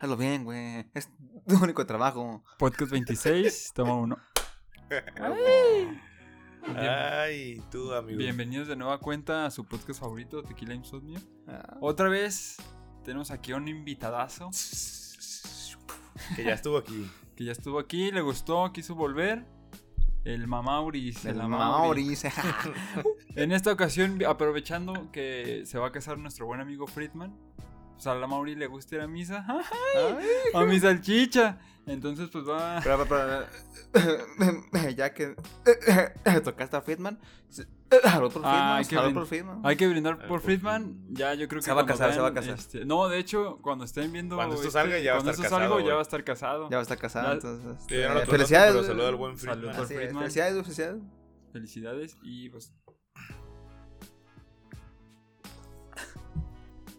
hazlo bien, güey. Es tu único trabajo. Podcast 26, toma uno. Ay, tú, amigo. Bienvenidos de nueva cuenta a su podcast favorito, Tequila Insomnio. Ah, Otra vez tenemos aquí a un invitadazo Que ya estuvo aquí. que ya estuvo aquí, le gustó, quiso volver. El Mamauris. El el Maurice. En esta ocasión, aprovechando que se va a casar nuestro buen amigo Friedman, pues a la Mauri le gusta ir a misa. Ay. A mi salchicha. Entonces, pues va. Pero, pero, pero, ya que tocaste a Friedman, al otro Ah, hay Friedman, que al otro Friedman. Hay que brindar por Friedman. Ya, yo creo que. Se va a cuando casar, se va a casar. este, no, de hecho, cuando estén viendo. Cuando esto este, salga, ya va a cuando estar esto salga, casado, ya va a estar casado. Ya va a estar casado, Ya- entonces. Sí, no eh, felicidades. pero saludo al buen Friedman. Así Friedman. Felicidades, felicidades. Felicidades y pues.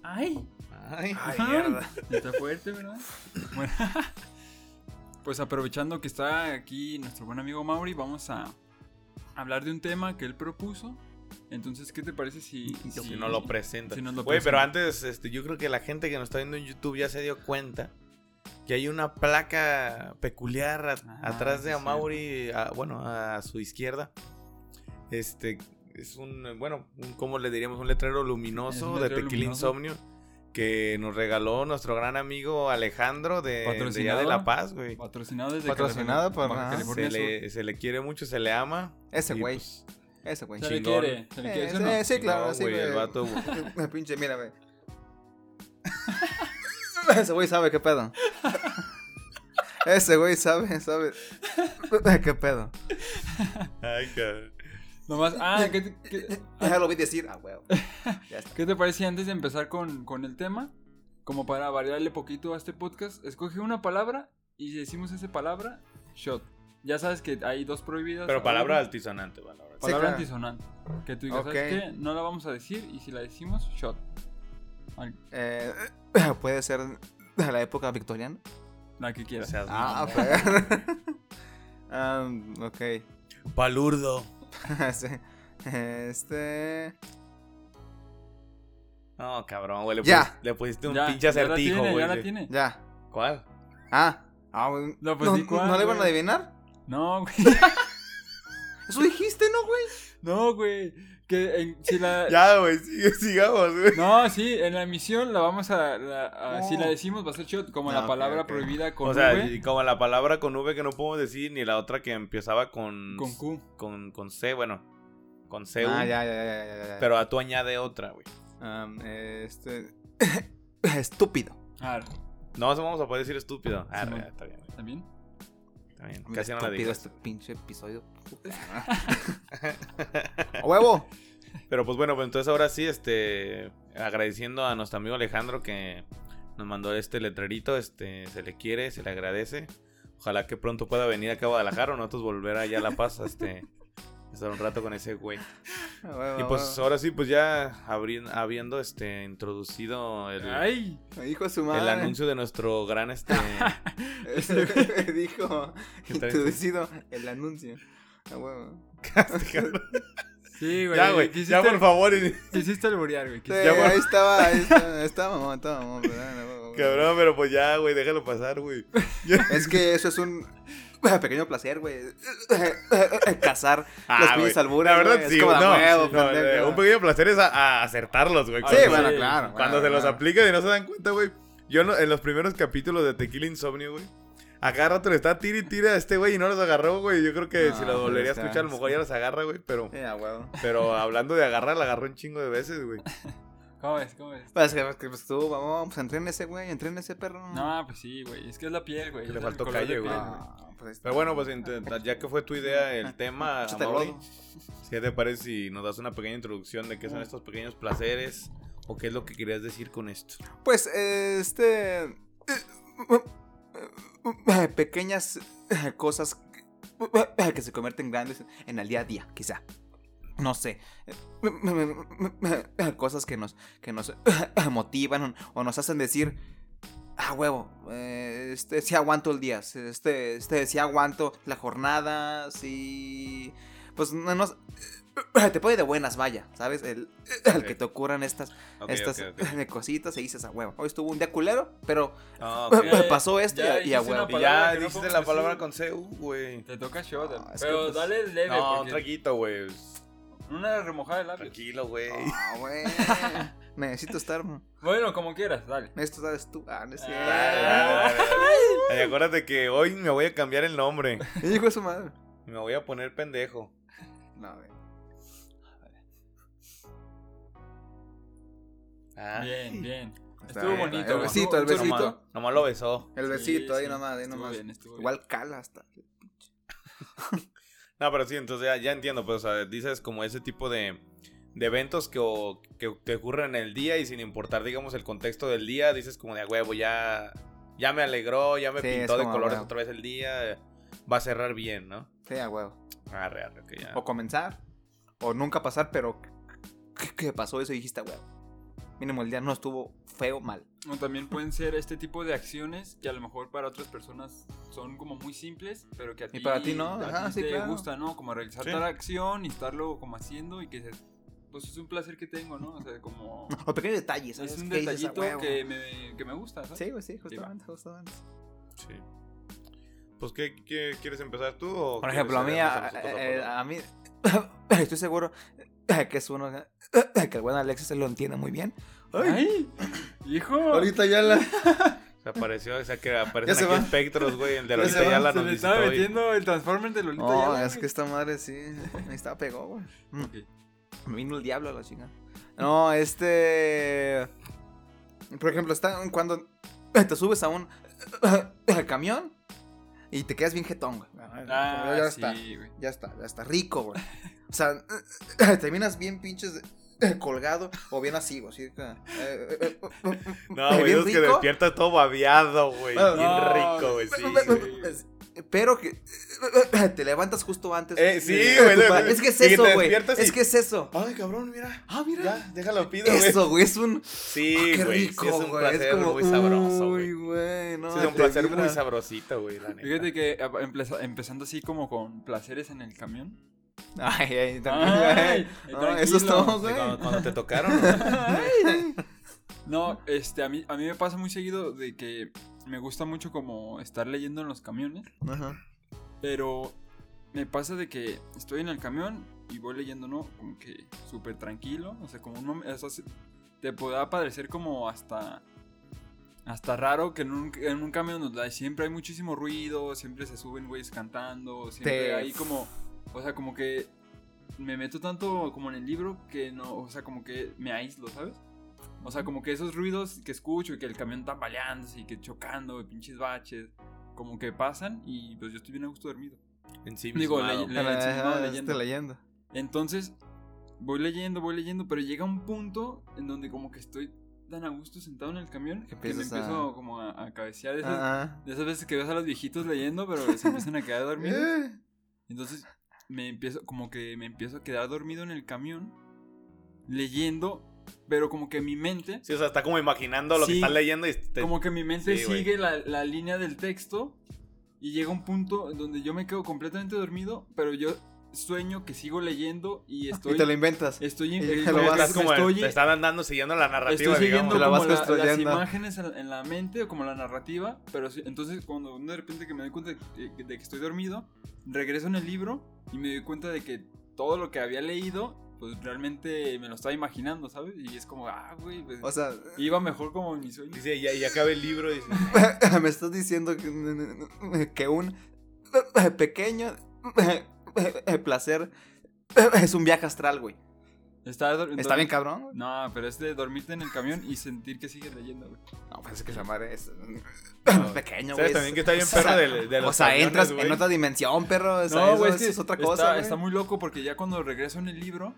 ¡Ay! Ay, Ay, mierda. Está fuerte, ¿verdad? Bueno, pues aprovechando que está aquí nuestro buen amigo Mauri, vamos a hablar de un tema que él propuso. Entonces, ¿qué te parece si, si no lo presenta. si pero antes, este, yo creo que la gente que nos está viendo en YouTube ya se dio cuenta que hay una placa peculiar a- Ah, atrás de sí. Amaury, a- bueno, a su izquierda. Este, es un, bueno, un, ¿cómo le diríamos? Un letrero luminoso de Tequila luminoso. Insomnio que nos regaló nuestro gran amigo Alejandro de, de de Patrocinado. La Paz, güey. Patrocinado desde Patrocinado California- por-. California Se le, se le quiere mucho, se le ama. Ese güey. pues, Ese güey. Se le quiere, se le quiere, Eh, ¿sí o sí, no? sí, claro, No, sí, güey, güey. el vato- El pinche, mira, güey. Ese güey sabe qué pedo. Ese güey sabe, sabe. ¿Qué pedo? Ay, cabrón. Nomás, ah, ¿qué, te- qué- Ya lo vi decir, ah, está. qué te parece antes de empezar con, con el tema? Como para variarle poquito a este podcast, escoge una palabra y si decimos esa palabra, shot. Ya sabes que hay dos prohibidas. Pero ahora. palabra altisonante, palabra. Sí, Palabra claro. antisonante. Que tú digas, Ok. ¿sabes qué? No la vamos a decir y si la decimos, shot. Al- Eh, Puede ser de la época victoriana. La que O quieras. sea, Ah, no. pero. Um, ok. Palurdo. Sí. Este. No, cabrón, güey. Le, Ya. pusiste- le pusiste un Ya, pinche acertijo, tiene, güey. Ya la tiene. Ya. ¿Cuál? Ah. Ah, güey. No, pues ¿No, cuál, ¿no le iban a adivinar? No, güey. Eso dijiste, ¿no, güey? No, güey. Que en- si la. Ya, güey, sigamos, güey. No, sí, en la emisión la vamos a. la- a- Si No. la decimos, va a ser shot. Como Ah, la palabra ok. prohibida con O sea, V, y como la palabra con V que no podemos decir, ni la otra que empezaba con... con Q. Con, con C, bueno. Con C. Ah, ya, ya, ya, ya, ya. Pero a tú añade otra, güey. Um, este. Estúpido. Ah, No, eso vamos a poder decir estúpido. Ah, ya, está bien, güey, Casi no la digo. este pinche episodio. ¡A huevo! Pero pues bueno, pues entonces ahora sí, este, agradeciendo a nuestro amigo Alejandro que nos mandó este letrerito, este, se le quiere, se le agradece. Ojalá que pronto pueda venir acá a Guadalajara o nosotros volver allá a La Paz, este, estar un rato con ese güey. Y pues ahora sí, pues ya habiendo, este, introducido el, ¡Ay! Hijo de su madre. el anuncio de nuestro gran, este, Dijo. Introducido el anuncio. A huevo. Sí, güey. ya, güey, ya por favor, Quisiste alburear, güey. Sí, Ya, bueno. ahí estaba, ahí estaba, ahí estaba, mamá, estaba, mamá, pero, ah, cabrón, pero pues ya, güey, déjalo pasar, güey. Es que eso es un pequeño placer, güey. Cazar los Ah, pinches güey, albures, La verdad, sí, es como no, de huevo, no, pendejo. eh, un pequeño placer es a, a acertarlos, güey. Sí, bueno, Sí, claro. Cuando se los claro. aplican y no se dan cuenta, güey. Yo no- en los primeros capítulos de Tequila Insomnio, güey. A cada rato le está tira y tira a este güey y no los agarró, güey. Yo creo que No, si lo volvería a escuchar, a lo mejor ya los agarra, güey. Pero, pero hablando de agarrar, la agarró un chingo de veces, güey. ¿Cómo ves? ¿Cómo ves? Pues que que, pues tú, vamos, pues entren ese, güey, entren ese perro. No, pues sí, güey. Es que es la piel, güey. Le es faltó calle, güey. Pues. Pero bueno, pues ya que fue tu idea el tema, Amaury. ¿qué te parece si nos das una pequeña introducción de qué son estos pequeños placeres? ¿O qué es lo que querías decir con esto? Pues, este. eh, Pequeñas cosas que se convierten grandes en el día a día, quizá. No sé. Cosas que nos, que nos motivan o nos hacen decir. Ah, huevo. eh, Este sí aguanto el día. Este, este sí aguanto la jornada. Sí. Pues no nos. te pone de buenas, vaya, ¿sabes? El, el que te ocurran estas, Ok, estas ok, ok. cositas y dices a huevo. Hoy estuvo un día culero, pero Ah. Ok. pasó esto Ya y a- huevo. Y ya no dijiste la palabra con CU, güey. Te toca shot. No, que, pero pues, dale leve. No, un porque traguito, güey. una remojada de labios. Tranquilo, güey. Ah, güey. Necesito estar. Bueno, como quieras, dale. Esto sabes tú. Ah, no es Dale, cierto. dale, dale, dale. Y acuérdate que hoy me voy a cambiar el nombre. Hijo de su madre. Me voy a poner pendejo. No, güey. Ah. Bien, bien. Estuvo bien, bonito. El besito, el besito. Nomás, nomás lo besó. El Sí, besito ahí sí, nomás, ahí estuvo nomás. bien, estuvo bien. Igual cala hasta. No, pero sí, entonces ya, ya entiendo, pues, o sea, dices como ese tipo de, de eventos que, o- que, que ocurren en el día y sin importar, digamos, el contexto del día, dices como de a huevo, ya, ya me alegró, ya me Sí, pintó de colores huevo. otra vez el día, va a cerrar bien, ¿no? Sí, a huevo. Arre, arre, que ya. O comenzar. O nunca pasar, pero. ¿Qué, qué pasó eso? Y dijiste, a huevo. Mínimo el día no estuvo feo, mal. O también pueden ser este tipo de acciones que a lo mejor para otras personas son como muy simples, pero que a ti, Y para ti no, a ajá, ti sí, te claro. gusta, ¿no? Como realizar Sí. tal acción y estarlo como haciendo y que dices, pues es un placer que tengo, ¿no? O sea, como O pequeños detalles, ¿sabes? es un Que dices, "A detallito huevo". que me, que me gusta, ¿sabes? Sí, güey, sí, justamente, justamente. Sí. Pues, ¿qué, qué quieres empezar tú? O Por ejemplo, a mí, a, eh, a mí, estoy seguro que es uno que el buen Alexis se lo entiende muy bien. ¡Ay! ¡Hijo! Ahorita ya la... Se apareció, o sea, que aparecen se aquí espectros, güey. El de Ya Lolita va, Yala Se nos le estaba metiendo el Transformer de Lolita No, Yala, es güey. que esta madre sí, me estaba pegó, güey. Mm, Ok. Me vino el diablo a la chingada. No, este... Por ejemplo, está cuando te subes a un camión y te quedas bien jetón, güey. Ah, ya sí, está. güey. Ya está, ya está rico, güey. O sea, terminas bien pinches colgado o bien así, güey. Así, eh, eh, eh, No, güey, que rico, despierta todo babeado, güey. Ah, Bien no, rico, güey. Sí, güey. Pero que te levantas justo antes. Eh, sí, güey, Es que es eso, güey. y- Es que es eso. Ay, cabrón, mira. Ah, mira. Ya, déjalo pido, güey. Eso, güey, es un. Sí, Ah, qué güey. rico, sí, es un placer como, muy sabroso, güey. Uy, güey. No, Sí, es un placer vibra. muy sabrosito, güey, la neta. Fíjate que empezando así como con placeres en el camión. Ay, ay, también. Ay, No, tranquilo. eso es todo, güey. cuando, cuando te tocaron. ¿no? No, este, a mí, a mí me pasa muy seguido de que me gusta mucho como estar leyendo en los camiones, Ajá. pero me pasa de que estoy en el camión y voy leyendo, ¿no? Como que súper tranquilo, o sea, como un o sea, se- te puede parecer como hasta... Hasta raro que en un, en un camión donde hay- siempre hay muchísimo ruido, siempre se suben güeyes cantando, siempre Te- hay como... O sea, como que me meto tanto como en el libro que no, o sea, como que me aíslo, ¿sabes? O sea, como que esos ruidos que escucho y que el camión tambaleándose y que chocando, y pinches baches, como que pasan y pues yo estoy bien a gusto dormido. En sí Digo, le- le- estoy leyendo. leyendo. Entonces, voy leyendo, voy leyendo, pero llega un punto en donde como que estoy tan a gusto sentado en el camión Que que, me a- empiezo como a, a cabecear de esas, Ajá. de esas veces que ves a los viejitos leyendo, pero se empiezan a quedar dormidos. Entonces me empiezo, como que me empiezo a quedar dormido en el camión, leyendo, pero como que mi mente, Sí, o sea, está como imaginando lo que Sí. estás leyendo y te... como que mi mente Sí, sigue la, la línea del texto y llega un punto donde yo me quedo completamente dormido, pero yo sueño que sigo leyendo y estoy... Y te lo inventas. Estoy, y te lo como vas- que estás como estoy- te están andando siguiendo la narrativa, Estoy siguiendo digamos. vas como la- las imágenes en, en la mente o como la narrativa, pero sí- entonces cuando de repente que me doy cuenta de, que- de que estoy dormido, regreso en el libro y me doy cuenta de que todo lo que había leído, pues realmente me lo estaba imaginando, ¿sabes? Y es como, ah, güey, pues, O sea, iba mejor como en mi sueño. Dice, ya, ya acaba el libro y dice, me estás diciendo que, que un pequeño placer es un viaje astral, güey. Está, Está bien cabrón. güey. No, pero es de dormirte en el camión y sentir que sigues leyendo, güey. No, parece que esa madre es No. pequeño, ¿Sabes güey. también que está bien O sea, perro de, de los O sea, camiones, entras güey? en otra dimensión, perro. O sea, no, eso, güey, es eso es otra está, cosa. güey. está muy loco porque ya cuando regreso en el libro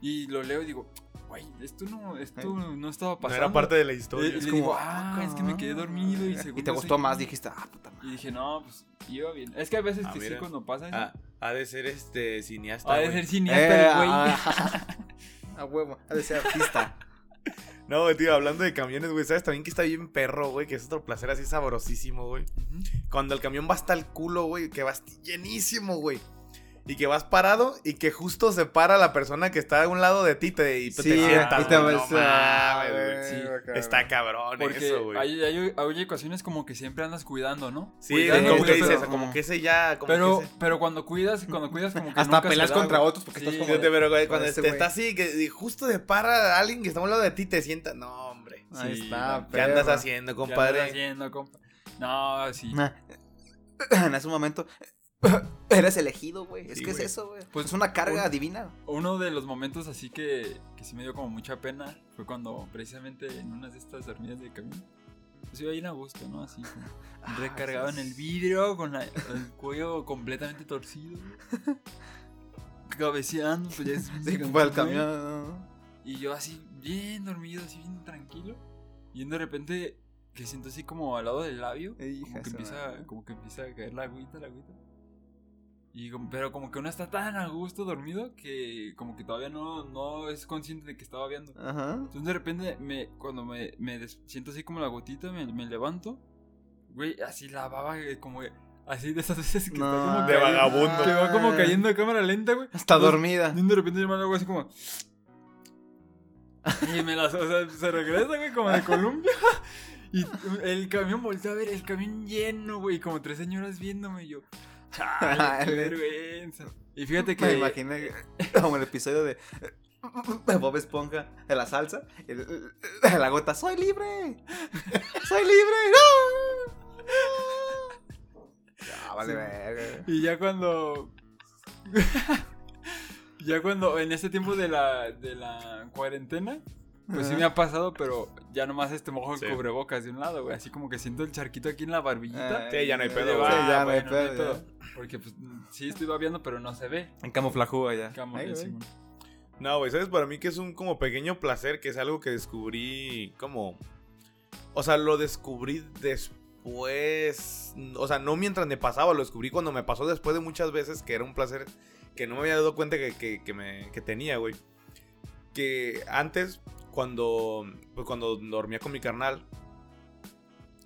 y lo leo digo, güey, esto no, esto no estaba No pasando. era parte de la historia. Es le como, digo, ah, es que me quedé dormido y según Y te no gustó qué". más, dijiste, ah, puta madre. Y dije, no, pues iba bien. Es que a veces Ah, que sí mira. cuando pasa eso, Ah, ha de ser este cineasta, ha de ser cineasta Eh, el güey. ah, A huevo, ha de ser artista. No, tío, hablando de camiones, güey, ¿sabes también que está bien perro, güey? Que es otro placer así sabrosísimo, güey. Cuando el camión va hasta el culo, güey, que va llenísimo, güey. Y que vas parado y que justo se para la persona que está a un lado de ti te, y te Sí, sientas. y te vas no a- mames, güey. Sí, cabrón. Está cabrón Porque eso, güey. hay, hay, hay ocasiones como que siempre andas cuidando, ¿no? Sí, Cuidando, como que dices, pero- como que ese ya. Como Pero, que ese- pero cuando cuidas, cuando cuidas como que Hasta nunca se peleas da, contra otros porque estás como Fíjate, pero güey, cuando te güey. está así, que justo de para alguien que está a un lado de ti te sienta. No, hombre. Ahí Sí, está, ¿Qué andas haciendo, ¿Qué andas compadre? haciendo, compa? No, sí. Nah. En ese momento eres elegido, güey. Es que es eso, güey. Pues, es una carga un- divina. Uno de los momentos así que, que sí me dio como mucha pena fue cuando precisamente en una de estas dormidas de camión, pues iba bien a gusto, ¿no? Así como Ah, recargado en el vidrio, con la- el cuello completamente torcido. Cabeceando, pues ya es Sí, el camión. Y yo así, bien dormido, así bien tranquilo. Y de repente que siento así como al lado del labio. Como que, empieza, como que empieza a caer la agüita, la agüita. Y pero como que uno está tan a gusto dormido que como que todavía no, no es consciente de que está babeando. Ajá. Entonces de repente me, cuando me, me des- siento así como la gotita, me, me levanto. Güey, así la baba eh, como así de esas veces que No, está como de cayendo- vagabundo. Que va como cayendo a cámara lenta, güey. Está Entonces, dormida. y de repente yo me hago así como. Y me las. O sea, se regresa, güey, como de Colombia. Y el camión volteó a ver el camión lleno, güey. y Como tres señoras viéndome. Yo. Chale, qué vergüenza. Y fíjate que. Me imaginé como el episodio de Bob Esponja de la salsa. el- La gota, soy libre. Soy libre. ¡No! Ah, vale, Sí. verga. Y ya cuando. ya cuando. En este tiempo de la, de la cuarentena. Pues sí me ha pasado, pero ya nomás este mojo el Sí. cubrebocas de un lado, güey. Así como que siento el charquito aquí en la barbillita. Sí, ya no hay pedo, güey. Sí, ah, ya no hay bueno, pedo. Porque pues sí estoy babeando, pero no se ve. En camuflajú ya. Simón. No, güey, ¿sabes? Para mí que es un como pequeño placer, que es algo que descubrí como... O sea, lo descubrí después... O sea, no mientras me pasaba, lo descubrí cuando me pasó después de muchas veces que era un placer que no me había dado cuenta que, que, que me, que tenía, güey. Que antes, cuando, pues cuando dormía con mi carnal,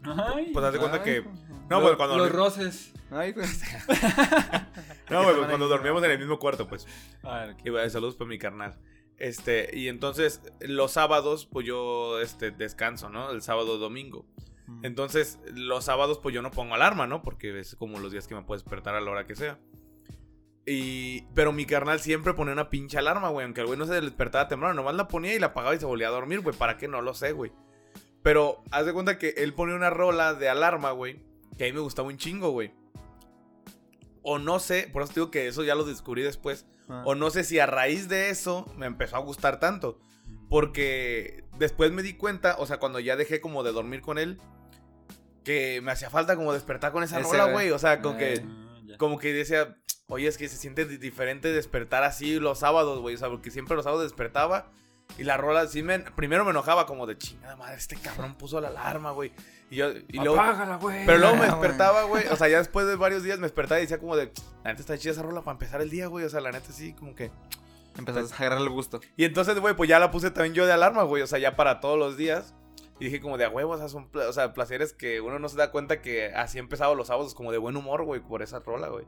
Ay, pues haz de cuenta Ay, que... güey. No, lo- pues cuando... los roces. Ay, güey. No, pues cuando dormíamos en el mismo cuarto, pues. A ver, Y bueno, saludos para mi carnal. Este, y entonces los sábados, pues yo este, descanso, ¿no? El sábado domingo. Entonces, los sábados, pues yo no pongo alarma, ¿no? Porque es como los días que me puedo despertar a la hora que sea. Y, pero mi carnal siempre ponía una pinche alarma, güey. Aunque el güey no se despertaba temprano, nomás la ponía y la apagaba y se volvía a dormir, güey. ¿Para qué? No lo sé, güey. Pero haz de cuenta que él ponía una rola de alarma, güey. Que a mí me gustaba un chingo, güey. O no sé, por eso te digo que eso ya lo descubrí después. Ah. O no sé si a raíz de eso me empezó a gustar tanto. Porque después me di cuenta, o sea, cuando ya dejé como de dormir con él, que me hacía falta como despertar con esa Ese, rola, güey. O sea, como que, Ah, ya. como que decía, oye, es que se siente di- diferente despertar así los sábados, güey. O sea, porque siempre los sábados despertaba y la rola sí me... Primero me enojaba como de chingada madre, este cabrón puso la alarma, güey. Y yo... Y luego, Apágala, güey. pero luego me Ah, despertaba, güey. O sea, ya después de varios días me despertaba y decía como de, la neta está chida esa rola para empezar el día, güey. O sea, la neta sí, como que... Empezaste a agarrar el gusto. Y entonces, güey, pues ya la puse también yo de alarma, güey. O sea, ya para todos los días. Y dije como de a huevo, o sea, son o sea, placeres que uno no se da cuenta que así he empezado los sábados como de buen humor, güey, por esa rola, güey.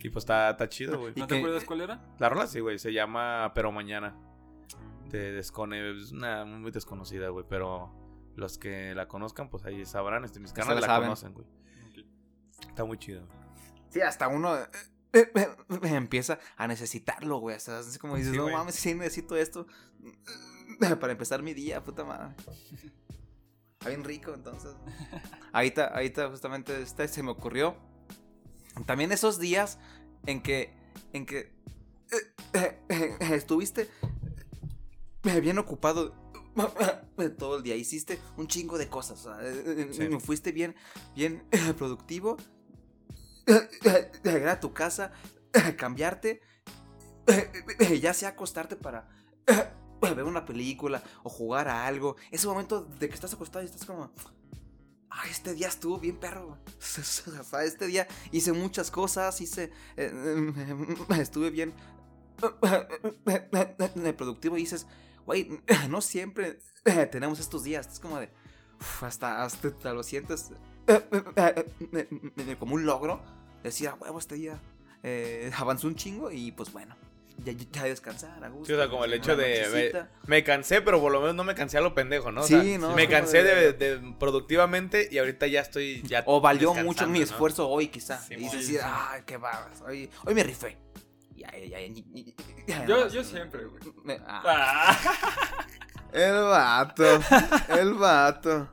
Y pues está, está chido, güey. ¿No ¿Y te acuerdas cuál era? La rola sí, güey, se llama Pero Mañana. De Descone, es una muy desconocida, güey, pero los que la conozcan, pues ahí sabrán, este, mis canales la conocen, güey. Está muy chido. Sí, hasta uno eh, eh, eh, empieza a necesitarlo, güey. O sea, es como dices, Sí, no mames, sí necesito esto para empezar mi día, puta madre. Está bien rico, entonces. Ahorita, ahorita justamente este se me ocurrió. También esos días en que, en que eh, eh, estuviste bien ocupado todo el día. Hiciste un chingo de cosas. eh, Sí. Fuiste bien, bien productivo. Llegar a tu casa, cambiarte, ya sea acostarte para ver una película o jugar a algo. Ese momento de que estás acostado y estás como, ah, este día estuvo bien perro. güey". O sea, este día hice muchas cosas, hice, eh, estuve bien productivo y dices, güey, no siempre tenemos estos días. Es como de, hasta, hasta lo sientes como un logro. Decir, a huevo, este día eh, avanzó un chingo y pues bueno, ya, ya descansar a gusto. Sí, o sea, como el hecho de-. Me cansé, pero por lo menos no me cansé a lo pendejo, ¿no? O Sí, sea, no, Me cansé de- de, de productivamente y ahorita ya estoy. Ya O valió mucho mi ¿no? esfuerzo hoy, quizá. Sí, y dices, sí, así, sí. ay, qué babas. Hoy, hoy me rifé. Ya, ya, ya, ya, ya, Yo, yo siempre, güey. me- ah. Ah, El vato, el vato.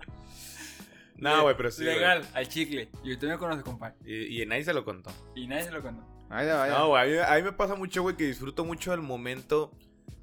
No, güey, pero sí. Legal, al chicle. Y usted me conoce, compadre. Y, y nadie se lo contó. Y nadie se lo contó. Vaya, vaya. No, güey, a mí, a mí me pasa mucho, güey, que disfruto mucho el momento.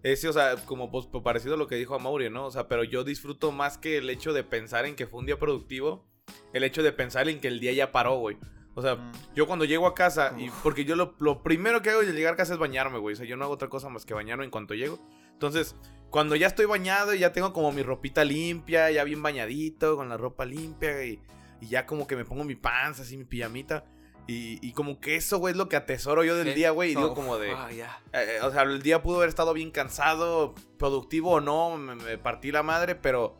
Ese, o sea, como pues, parecido a lo que dijo a Mauri, ¿no? O sea, pero yo disfruto más que el hecho de pensar en que fue un día productivo, el hecho de pensar en que el día ya paró, güey. O sea, Mm. yo cuando llego a casa, y porque yo lo, lo primero que hago al llegar a casa es bañarme, güey. O sea, yo no hago otra cosa más que bañarme en cuanto llego. Entonces, cuando ya estoy bañado y ya tengo como mi ropita limpia, ya bien bañadito, con la ropa limpia y, y ya como que me pongo mi panza, así mi pijamita. Y, y como que eso, güey, es lo que atesoro yo del día, güey. Y digo como de... ah, eh, o sea, el día pudo haber estado bien cansado, productivo o no, me, me partí la madre, pero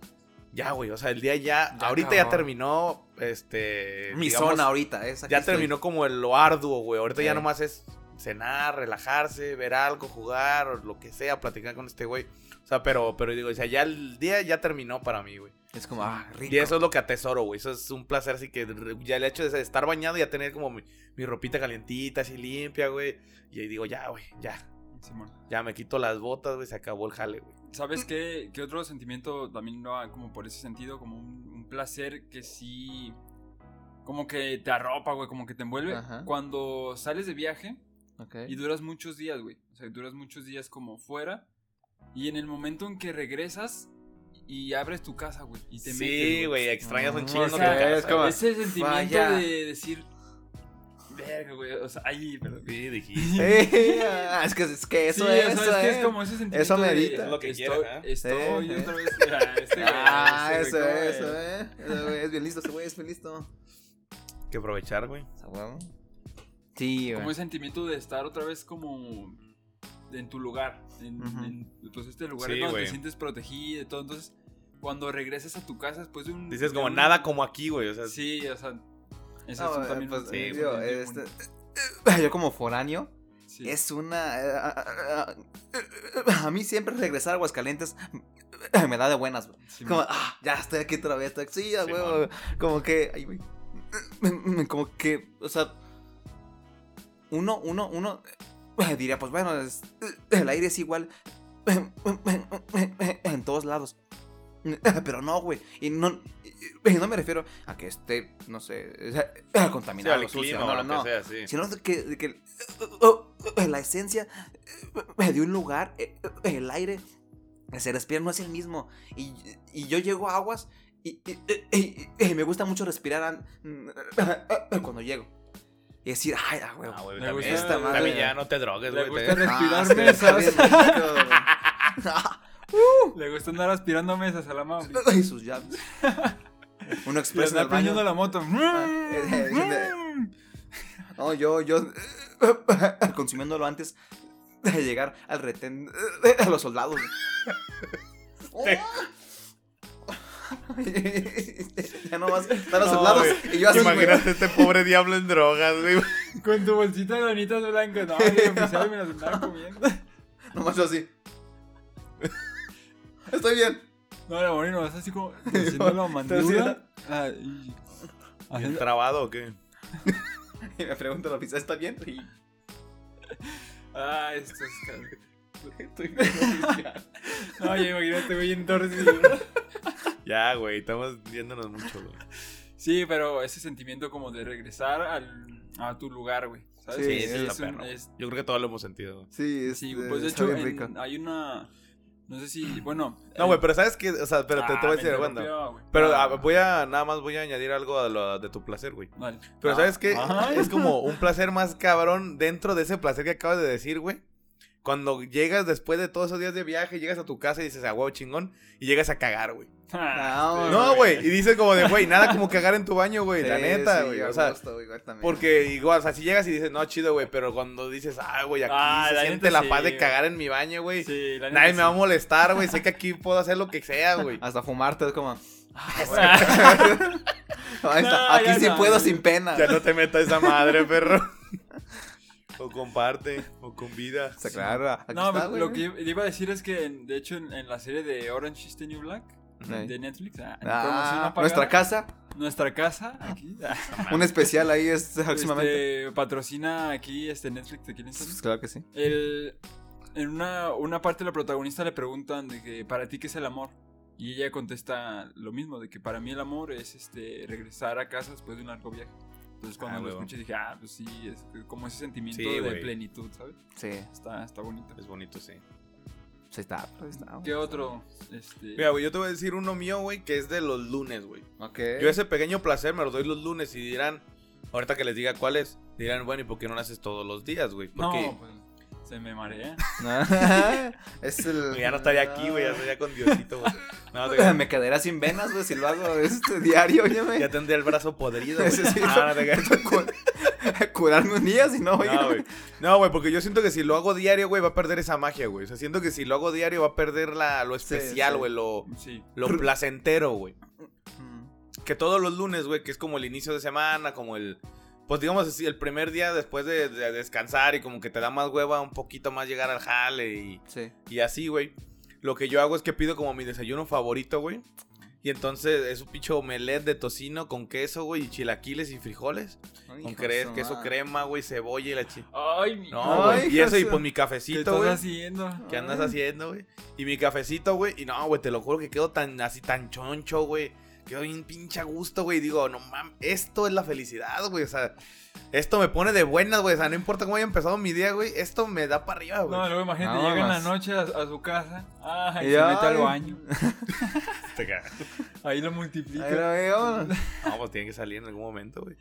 ya, güey. O sea, el día ya... Ya ahorita ya terminó, este... Mi digamos, zona ahorita, esa ya terminó como el, lo arduo, güey. Ahorita ya nomás es cenar, relajarse, ver algo, jugar, o lo que sea, platicar con este güey. O sea, pero, pero digo, o sea, ya el día ya terminó para mí, güey. Es como, ah, rico. Y eso es lo que atesoro, güey. Eso es un placer, así que ya el hecho de estar bañado y ya tener como mi, mi ropita calientita, así limpia, güey. Y ahí digo, ya, güey, ya. Simón. Ya me quito las botas, güey, se acabó el jale, güey. ¿Sabes qué, qué otro sentimiento también va como por ese sentido? Como un, un placer que sí. Como que te arropa, güey, como que te envuelve. Ajá. Cuando sales de viaje Ok. y duras muchos días, güey. O sea, duras muchos días como fuera. Y en el momento en que regresas y abres tu casa, güey. Y te metes. Sí, güey, extrañas un chingo o sea, es como-. Ese sentimiento Vaya. de decir. Verga, güey. O sea, ahí, perdón. Sí, dijiste. Eh, ah, es que es que eso Sí, es, o sea, eso es que es es. como ese sentimiento Eso medita. Lo que estoy, quieres, ¿eh? estoy Sí, otra vez. mira, este güey, Ah, este eso güey, es, ¿cómo eso es. Ese güey es bien listo, ese güey es bien listo. Que aprovechar, güey. Sí, Como güey. el sentimiento de estar otra vez como en tu lugar. En, pues este lugar Sí, donde te sientes protegido y todo. Entonces, cuando regresas a tu casa después de un. Dices de como un- nada como aquí, güey. O sea, Sí, o sea. Ese No, es un- eh, también pues, sí, bien este, bonito. yo como foráneo, Sí. es una... eh, A mí siempre regresar a Aguascalientes me da de buenas, güey. Sí, Como, ah, ya estoy aquí otra vez, estoy sí. Como que, ay, güey. Como que, o sea, uno, uno, uno eh, diría, pues bueno, es- el aire es igual en todos lados. Pero no, güey. Y no, y no me refiero a que esté, no sé, sí, contaminado, al sucio. clima No, no, sea, sí. sino que, que oh, la esencia de un lugar, eh, el aire se respira no es el mismo. Y, y yo llego a aguas y, me gusta mucho respirar an- cuando llego. Y decir, ay, ah, güey. Ah, güey, Me gusta- esta madre- también ya no te drogues, Le güey. gusta te- respirar Ah, está mesas. rico. Le gusta andar aspirando mesas a la mano. y sus llaves. Uno expresa el baño. prendiendo la moto. eh, eh, No, yo, yo consumiéndolo antes de llegar al retén a los soldados. ya nomás están los No, soldados güey. y yo así, güey. Imagínate este pobre diablo en drogas, güey. Con tu bolsita de donitas blancas. No, oficial me las andaba comiendo. Nomás yo así. Estoy bien. No, la morena vas así como haciendo la mandura. Ah, y- ¿Bien haciendo- trabado o qué? Y me pregunta el oficial, ¿está bien? Y Ah, esto es estoy bien, oficial. No, ya imagínate, güey, en Torres. Ya, güey, estamos viéndonos mucho, güey. Sí, pero ese sentimiento como de regresar al, a tu lugar, güey. ¿Sabes? Sí, Es- sí, es está un- es- Yo creo que todos lo hemos sentido, güey. Sí, es, sí, pues de hecho en- rico. hay una... No sé si, bueno... No, eh, güey, pero ¿sabes qué? O sea, pero te, te ah, voy a me decir, bueno. Pero Ah, ah, voy a, nada más voy a añadir algo a lo de tu placer, güey. Vale. Pero Ah, ¿sabes qué? ay. Es como un placer más cabrón dentro de ese placer que acabas de decir, güey. Cuando llegas después de todos esos días de viaje, llegas a tu casa y dices, ah, huevo chingón, y llegas a cagar, güey. Ah, No, No, güey, y dices como de, güey, nada como cagar en tu baño, güey, la neta, güey. o sea, gusto, porque igual, o sea, si llegas y dices, no, chido, güey, pero cuando dices, ah, güey, aquí Ah, se la siente la sí, paz de cagar en mi baño, güey. Sí, la neta Nadie me va a molestar, güey, sé que aquí puedo hacer lo que sea, güey. Hasta fumarte es como. Ah, está, No, aquí sí no. puedo sin pena. Ya no te metas esa madre, perro. O comparte, o convida. O sea, claro, aquí No, está, pero güey. lo que iba a decir es que, en- de hecho, en, en la serie de Orange is the New Black de Netflix, ah, Ah, nuestra casa, nuestra casa, aquí, un especial ahí es próximamente. este, patrocina aquí este Netflix de aquí en. Pues claro que sí. El, en una, una parte la protagonista le preguntan de que para ti qué es el amor. Y ella contesta lo mismo, de que para mí el amor es este regresar a casa después de un largo viaje. Entonces cuando Ah, lo escuché dije, ah, pues sí, es como ese sentimiento Sí, de plenitud, ¿sabes? Sí, Está, está bonito. Es bonito, sí. pues está, pues ahí está. ¿Qué otro? Este, Mira, güey, yo te voy a decir uno mío, güey, que es de los lunes, güey. Ok. Yo ese pequeño placer me lo doy los lunes y dirán, ahorita que les diga cuál es, dirán, bueno, ¿y por qué no lo haces todos los días, güey? no, pues se me marea. es el... ya no estaría aquí, güey, ya estaría con Diosito, güey. No, te- Me quedaría sin venas, güey, si lo hago este diario, oye, ya tendría el brazo podrido, güey. Ah, no te. Curarme un día, si no, oye. No, güey. No, güey, porque yo siento que si lo hago diario, güey, va a perder esa magia, güey. O sea, siento que si lo hago diario va a perder la, lo especial, sí. güey, lo, Sí. lo placentero, güey. Mm. Que todos los lunes, güey, que es como el inicio de semana, como el... Pues digamos así, el primer día después de, de descansar y como que te da más hueva un poquito más llegar al jale y, Sí. y así, güey. Lo que yo hago es que pido como mi desayuno favorito, güey. Y entonces es un pinche omelette de tocino con queso, güey, y chilaquiles y frijoles. Con Hijo cre- queso madre. crema, güey, cebolla y la chi... Ay, mi No, Ay, güey. Y eso, y pues mi ¿Qué cafecito, estás güey. haciendo? ¿Qué andas Ay. haciendo, güey? Y mi cafecito, güey. Y no, güey, te lo juro que quedo tan así, tan choncho, güey. Quedo bien pinche a gusto, güey. Y digo, no mames, esto es la felicidad, güey. O sea, esto me pone de buenas, güey. O sea, no importa cómo haya empezado mi día, güey. Esto me da para arriba, güey. No, luego imagínate, No, llega en la noche a, a su casa. Ay, Y se mete al ay. baño. Te cagas. Ahí lo multiplica. Ahí lo veo. No, pues tiene que salir en algún momento, güey.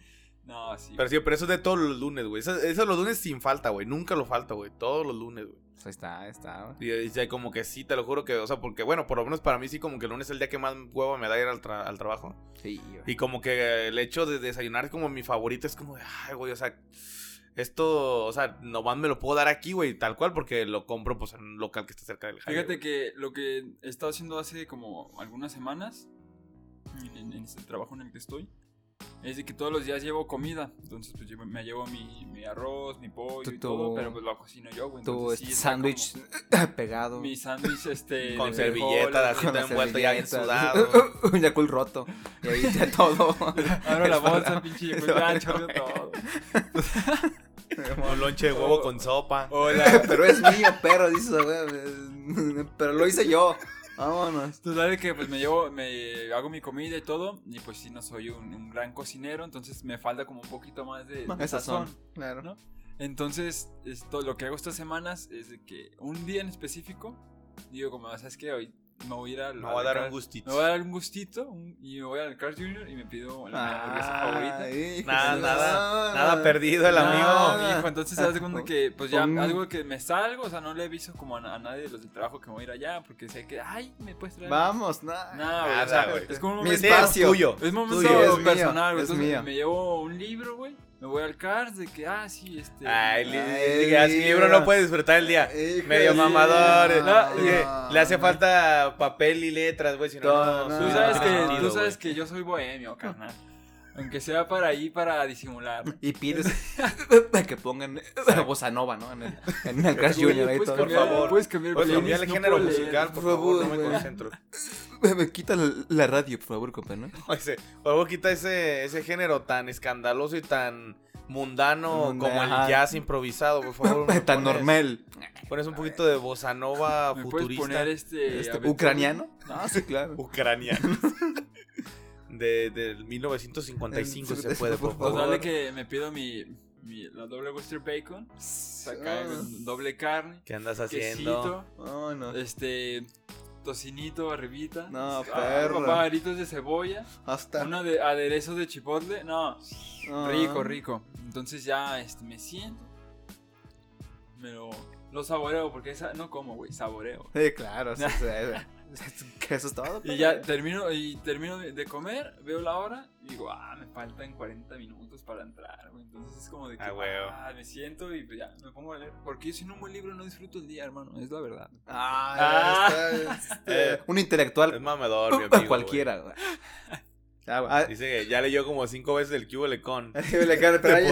No, sí. Pero sí, pero eso es de todos los lunes, güey. Eso, eso los lunes sin falta, güey. Nunca lo falta, güey. Todos los lunes, güey. Pues está, está. Y, como que sí, te lo juro que, o sea, porque bueno, por lo menos para mí sí, como que el lunes es el día que más huevo me da ir al, tra- al trabajo. Sí, güey. Y como que el hecho de desayunar como mi favorito es como de, ay, güey, o sea, esto, o sea, nomás me lo puedo dar aquí, güey, tal cual, porque lo compro pues en un local que está cerca del jale, Fíjate güey. que lo que he estado haciendo hace como algunas semanas, en, en- en este trabajo en el que estoy, es de que todos los días llevo comida. Entonces, pues me llevo mi, mi arroz, mi pollo Tu- y todo, tu- pero pues lo cocino yo, güey. Tu Entonces, sí este, está sándwich pegado. Mi sándwich, este. Con de servilleta, así envuelto ya bien sudado. Un Yakult roto. Y ahí ya todo. Abro la bolsa, pinche y ya chorreo todo. Un lonche de huevo con sopa. Hola. Pero es mío, perro, dice, güey. Pero lo hice yo. Vámonos. Total que pues me llevo, me hago mi comida y todo, y pues sí no soy un, un gran cocinero, entonces me falta como un poquito más de, de sazón. Claro. ¿no? Entonces, esto, lo que hago estas semanas es de que un día en específico, digo como, ¿sabes qué? Hoy me voy a ir al... Me voy a dar un gustito. Me voy a dar un gustito un- y me voy al Carl Jr. y me pido la mi hamburguesa favorita. Ay, Nada, nada, nada perdido el No, amigo. mijo, entonces se hace cuenta que, pues ya algo que me salgo, o sea, no le aviso como a, a nadie de los del trabajo que me voy a ir allá, porque sé que, ay, me puedes traer. Vamos, nada. No, güey, o Nada, sea, güey. es como un Mi momento, espacio. tuyo. es un momento tuyo, es mío, personal, güey. es Entonces mío. me llevo un libro, güey. Me voy al Cars de que, ah, sí, este. Ay, Ay, así libro no puede disfrutar el día. Medio mamador. No, Dije, le hace falta papel y letras, güey, si no, No, no, no, Tú no sabes, que, tú sabes que yo soy bohemio, carnal. Aunque sea para ahí, para disimular. Y pides que pongan bossa nova, ¿no? En el, en el Crash Junior ahí todo. Por cambiar- favor. Puedes cambiar Puedes playlist, cambiar el no género musical, por por favor, no me concentro. Me quita la, la radio, por favor, compa, ¿no? Oye, por favor, quita ese, ese género tan escandaloso y tan mundano Munda- como el ajá. jazz improvisado, por favor. me Tan pones- normal. Pones un poquito de bossa nova ¿Me puedes futurista. poner este. Este? ¿Ucraniano? No, sí, claro. Ucraniano. De, del 1955 si se puede, por Pues favor. dale que me pido mi, mi- la doble Western Bacon. Acá con doble carne. ¿Qué andas haciendo? Quesito. No, no. Este. Tocinito arribita. No, Ah, perro. Pajaritos de cebolla. Hasta. Uno de aderezo de chipotle. No, No. rico, rico. Entonces ya este, me siento. Me lo, lo saboreo porque esa, no como, güey, saboreo. Sí, claro. sí, sí, sí. Que eso es todo. Y ya termino, y termino de, comer, veo la hora y digo, ah, me faltan 40 minutos para entrar, güey. Entonces es como de que, Ah, ah, me siento y pues ya, me pongo a leer. Porque yo sin un buen libro no disfruto el día, hermano, es la verdad. Ah, Ah. este, un intelectual Es mamador, mi amigo. cualquiera, güey. Ah, ah, Dice que ya leyó como cinco veces el cubo lecón. le queda- pero ahí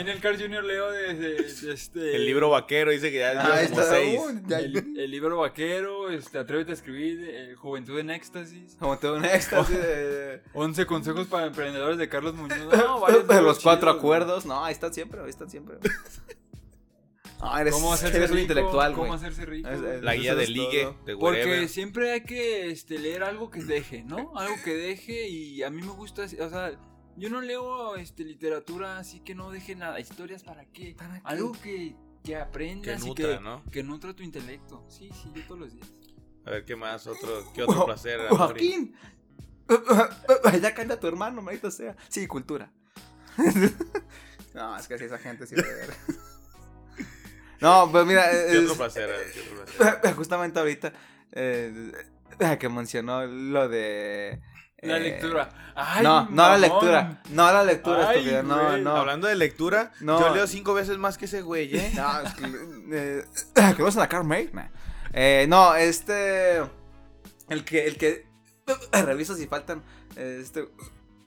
en el Carl Jr. leo de, de- de este... El libro vaquero dice que ya Ah, como está. seis. ya- El, el libro vaquero, este, Atrévete a escribir, el Juventud en Éxtasis, Como todo un éxtasis de... 11 consejos para emprendedores de Carlos Muñoz. No, varios libros los cuatro chidos, acuerdos. No, ahí están siempre, ahí están siempre. No, eres, ¿Cómo hacerse eres un rico? intelectual, ¿Cómo güey. hacerse rico? Es- es- La guía de ligue todo. de Porque siempre hay que este, leer algo que deje, ¿no? Algo que deje y a mí me gusta, o sea, yo no leo este, literatura así que no deje nada. Historias para qué? ¿Para qué? Algo que, que Que aprendas y nutra, que, ¿no? que nutra tu intelecto. Sí, sí, yo todos los días. A ver, ¿qué más? Otro, ¿Qué otro placer? Joaquín. Ya cambia tu hermano, maldito sea. Sí, cultura. no, es que si esa gente sí. puede ver. No, pues mira. ¿Qué es- otro placer? ¿qué otro placer? justamente ahorita eh, que mencionó lo de. La eh, lectura. Ay, no, no la mamón. lectura. No la lectura, Ay, estúpida, No, güey. no. Hablando de lectura, No. yo leo cinco veces más que ese güey, ¿eh? No, es que. Eh, que vas a la nah. Eh, no, este. El que. El que. Revisa si faltan. Este.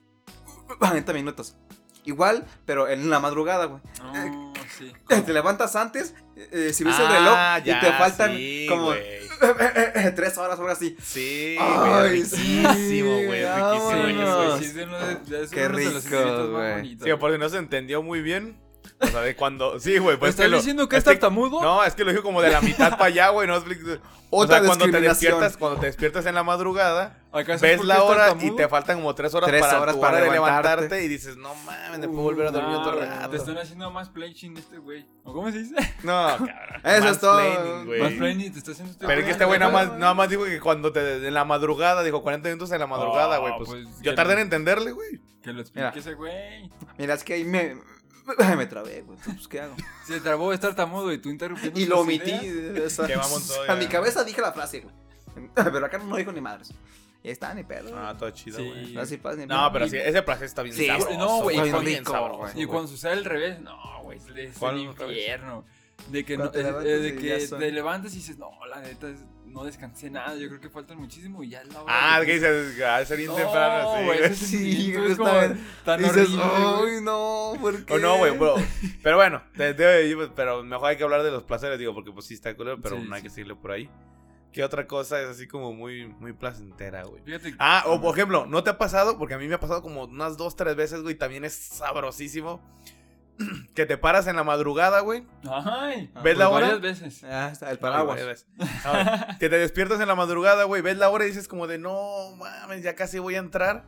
40 minutos. Igual, pero en la madrugada, güey. No, sí. Te levantas antes, eh, si ves el Ah, reloj ya, y te faltan sí, como tres horas, algo así. Sí, Ay, güey, sí, riquísimo, güey, riquísimo. Güey. Qué rico, güey. Sí, si no se entendió muy bien. O sea, de cuando. Sí, güey, pues. ¿Estás que lo- diciendo que es es que- tartamudo? No, es que lo dijo como de la mitad para allá, güey. No explico- O Otra sea, cuando te despiertas, cuando te despiertas en la madrugada, ¿Acaso es ves la es hora y te faltan como tres horas Tres para horas para levantarte. levantarte y dices, no mames, me puedo volver a dormir otro rato. Te están haciendo más playing este güey. ¿O cómo se dice? No, cabrón. Eso es todo. Más playing te está haciendo este Pero es que este güey nada más, nada más dijo que cuando te. En la madrugada, dijo 40 minutos en la madrugada, Oh, güey. Pues, pues, yo tardé en entenderle, güey. Que lo Mira. explique ese güey. Mira, es que ahí me. Me trabé, güey. Pues, ¿qué hago? Se trabó de estar tamudo y tú interrumpiendo. Y lo omití. mamón todo, a mi cabeza dije la frase, güey. Pero acá no dijo ni madres. Y ahí está, ni pedo. Ah, todo chido, Sí. güey. No, sí pasa, ni No, pedo. pero sí, ese placer está bien Sí, sabroso. no, güey, está bien rico, sabroso. güey. Y cuando sucede al revés, no, güey, es, es ¿Cuál el infierno. De que, no, te eh, levantas eh, de que te levantas y dices, no, la neta, es- no descansé nada. Yo creo que faltan muchísimo y ya es la hora. Ah, que dices, ah, es bien No, temprano, sí. ese Sí, es como tan Dices, horrible, ay, no, ¿por qué? O no, güey, bro. Pero bueno, te- te- pero mejor hay que hablar de los placeres, digo, porque pues sí está culero, pero Sí, no hay sí. que seguirle por ahí. ¿Qué otra cosa es así como muy, muy placentera, güey? Fíjate Ah, o por ejemplo, ¿no te ha pasado? Porque a mí me ha pasado como unas dos, tres veces, güey, también es sabrosísimo. Que te paras en la madrugada, güey. Ay, Ah, ¿Ves la pues hora? Varias veces. Ah, está, el paraguas. Ah, que te despiertas en la madrugada, güey, ves la hora y dices como de, no, mames, ya casi voy a entrar.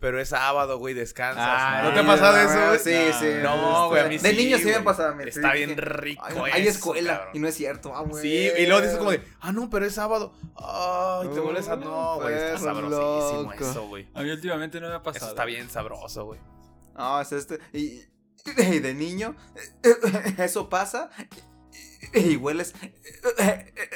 Pero es sábado, güey, descansas. Ay, ¿No te ha pasado no, eso, güey? Sí, sí. No, güey, a mí De sí, niño sí me pasaba. Está te bien rico Ay, hay escuela. cabrón. Y no es cierto. Ah, güey. Sí, y luego dices como de, ah, no, pero es sábado. Ay, te Oh, vuelves a. No, güey, está sabrosísimo loco. eso, güey. A mí últimamente no me ha pasado. Eso está bien sabroso, güey. No, es este. Y de niño, eso pasa. Y hueles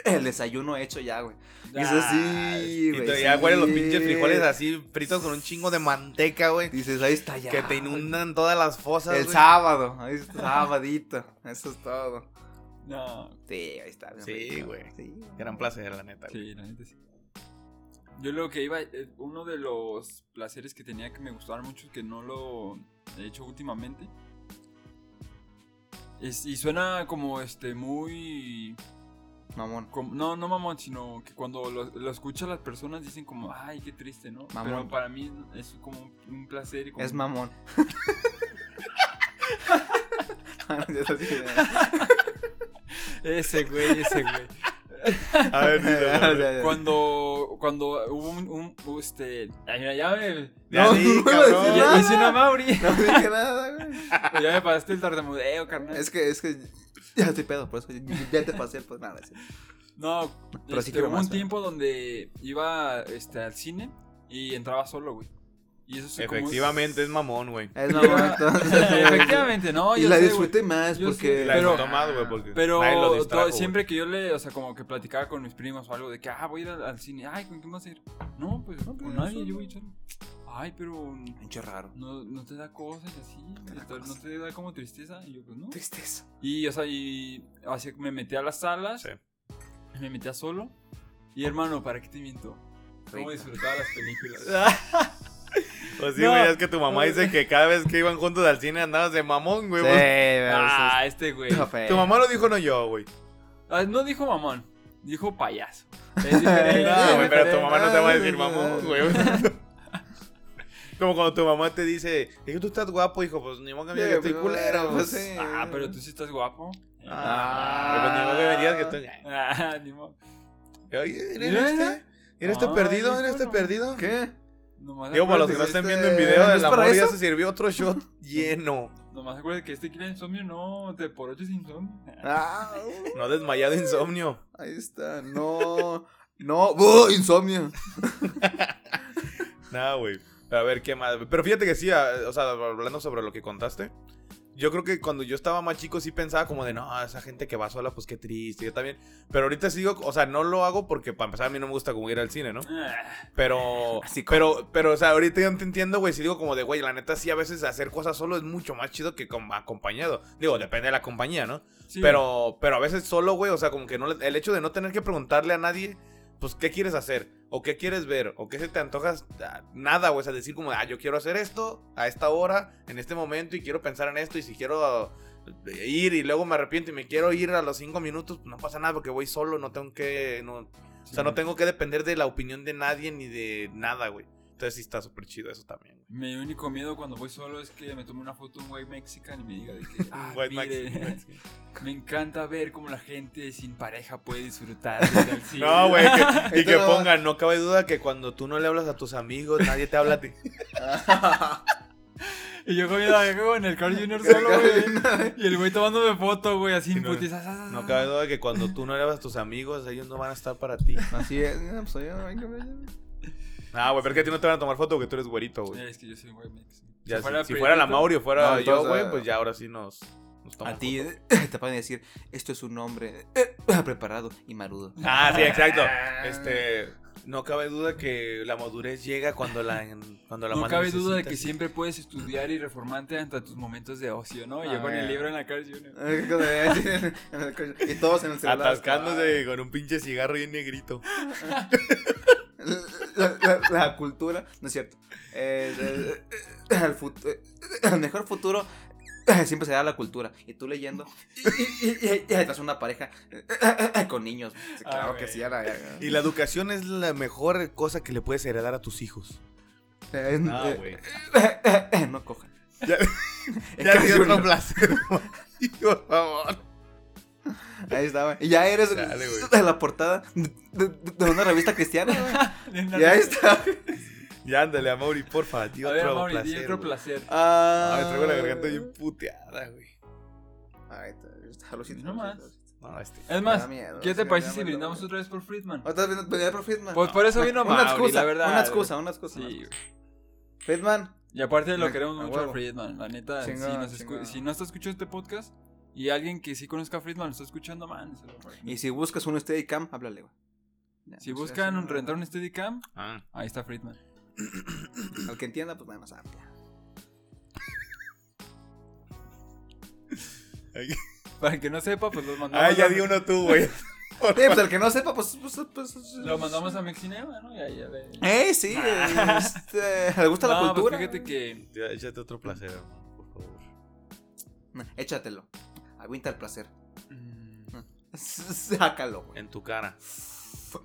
el desayuno hecho ya, güey. Dices, sí, Y güey. te- ya sí. huelen los pinches frijoles así fritos con un chingo de manteca, güey. Dices, ahí está ya. Que te inundan todas las fosas, El güey. sábado. Ahí está, sabadito. Eso es todo. No, Sí, ahí está. Sí, rico. güey. Sí. Gran placer, la neta, güey. sí, la neta sí. Yo lo que iba, eh, uno de los placeres que tenía que me gustaban mucho, que no lo he hecho últimamente. Es, y suena como este muy Mamón. como- no, no mamón, sino que cuando lo, lo escuchan las personas dicen como, ay, qué triste, ¿no? Mamón. Pero para mí es como un, placer. Y como- Es mamón. Ese güey, ese güey. A ver, dilo. Cuando, cuando hubo un, un- este, ay, mira, ya me, Ya No, di, no cabrón. ya nada. hice una Mauri. No dije nada, güey. ya me pasaste el tartamudeo, carnal. Es que, es que ya estoy pedo, por eso ya te pasé, pues nada. sí. No, Pero sí este, hubo más, un ¿eh? tiempo donde iba este, al cine y entraba solo, güey. Y eso es como- Efectivamente, es mamón, güey. Es mamón, entonces. Efectivamente, no, Y yo la sé, disfruté güey. más Yo porque. La pero- disfrutó más, güey, porque Pero nadie lo todo- distrajo, güey. siempre que yo le, o sea, como que platicaba con mis primos o algo de que, ah, voy a ir al, al cine, ay, ¿con quién vas a ir? No, pues No, pues, con yo nadie, yo voy solo. Ay, pero Pinche raro. no, no te da cosas y así, Te da no te da como tristeza. Y yo, pues no. Tristeza. Y, o sea, y así me metí a las salas, Sí. me metía solo. Y hermano, ¿para qué te miento? cómo disfrutaba las películas. Pues sí, No. güey, es que tu mamá dice que cada vez que iban juntos al cine andabas de mamón, güey. Sí, pero ah, este güey. Tu mamá lo dijo, no yo, güey. Ah, no dijo mamón, dijo payaso. Es diferente. No, güey, pero tu mamá no te va a decir mamón, güey. Como cuando tu mamá te dice, hijo, tú estás guapo, hijo, pues ni modo que me digas que estoy culero. pues, sí. Ah, pero tú sí estás guapo. Ah, pues ni modo que me digas que estoy... Ah, ni modo. Oye, Mira, ¿eres mira. este? ¿Eres este perdido? ¿Eres este perdido? ¿Qué? Nomás Digo, para los que no estén este- viendo en video, ¿no el es para amor ya se sirvió otro shot lleno. Nomás acuérdate que este quiere insomnio, no, te por ocho es insomnio. Ah, No desmayado insomnio. ahí está. No. No. ¡Uh, insomnio! Nada, güey. A ver, ¿qué más? Pero fíjate que sí, ah, o sea, hablando sobre lo que contaste. Yo creo que cuando yo estaba más chico sí pensaba como de, no, esa gente que va sola, pues qué triste, yo también. Pero ahorita sigo, o sea, no lo hago porque para empezar a mí no me gusta como ir al cine, ¿no? Ah, Pero, Así pero, pero, o sea, ahorita ya te entiendo, güey, si digo como de, güey, la neta sí a veces hacer cosas solo es mucho más chido que com- acompañado. Digo, depende de la compañía, ¿no? sí. Pero, pero a veces solo, güey, o sea, como que no, el hecho de no tener que preguntarle a nadie, pues, ¿qué quieres hacer? ¿O qué quieres ver? ¿O qué se te antojas? Ah, Nada, güey, o sea, decir como, ah, yo quiero hacer esto a esta hora, en este momento, y quiero pensar en esto, y si quiero eh, ir y luego me arrepiento y me quiero ir a los cinco minutos, pues no pasa nada porque voy solo, no tengo que, no, o sea, no tengo que depender de la opinión de nadie ni de nada, güey. Entonces sí está súper chido eso también, güey. Mi único miedo cuando voy solo es que me tome una foto un white mexican y me diga de que, ah, White mire, Max- me encanta ver cómo la gente sin pareja puede disfrutar del cine. No, güey, que- y que no- pongan, no cabe duda que cuando tú no le hablas a tus amigos, nadie te habla a ti. Y yo comiendo en el Carl Jr. solo, güey. Y el güey tomándome foto, güey, así no. putizas. ah, No cabe duda que cuando tú no le hablas a tus amigos, ellos no van a estar para ti. Así es. ah, Pues yo, venga, venga. Ah, güey, pero es que a ti no te van a tomar foto porque tú eres güerito, güey. Es que yo soy mexican. Ya, si, fuera si fuera la Mauri o fuera No, yo, entonces, güey, ah, pues ya ahora sí nos, nos toman A ti foto. te pueden decir, esto es un hombre eh, preparado y marudo. Ah, sí, exacto. Este, no cabe duda que la madurez llega cuando la cuando la No cabe duda de que siempre puedes estudiar y reformarte ante tus momentos de ocio, ¿no? Y Ah, yo con el bueno. libro en la Jr. y todos en el celular. atascándose con un pinche cigarro bien negrito. La, la- la cultura, no es cierto. Eh, eh, eh, el, fut- eh, el mejor futuro eh, siempre será la cultura. Y tú leyendo. Y, y, y, y detrás una pareja eh, eh, con niños. Claro Ah, que sí. a la- Y la educación es la mejor cosa que le puedes heredar a tus hijos. Eh, Ah, eh, güey. eh, eh, eh, no cojan. Ya, ya di otro placer, por favor. Ahí estaba. Y ya eres Dale, de la portada de, de- de una revista cristiana. Y ahí está. Ya ándale, Amaury, porfa, di A ver, otro Mauri, placer. otro placer. Ah, Ay, traigo la garganta bien puteada, güey. Ahí está. está, lo siento, No más. No, este. Es Me más, miedo, ¿qué te me parece si brindamos otra vez por Friedman? Otra vez por Friedman. Pues por eso vino una Mauri, excusa, la verdad. una excusa, una excusa. Sí, güey. Friedman, Y aparte lo Me- queremos a mucho a. Friedman, la neta. si, nos si no está escuchando este podcast y alguien que sí conozca a Friedman lo está escuchando, man. se lo y si buscas un Steadicam, háblale, güey. Ya, Si no buscan un, rentar un Steadicam, Ah, ahí está Friedman. Al que entienda, pues nada más. Para el que no sepa, pues los mandamos. ah ya a- di uno tú, güey. Sí, pues al que no sepa, pues. pues, pues, pues Lo mandamos a Mexinema, ¿no? Y ahí ya ve. Eh, sí. este, ¿Le gusta la No, pues cultura? fíjate que. Ya, échate otro placer, hermano, por favor. Échatelo. Aguanta el placer. mm, Sácalo, güey. En tu cara.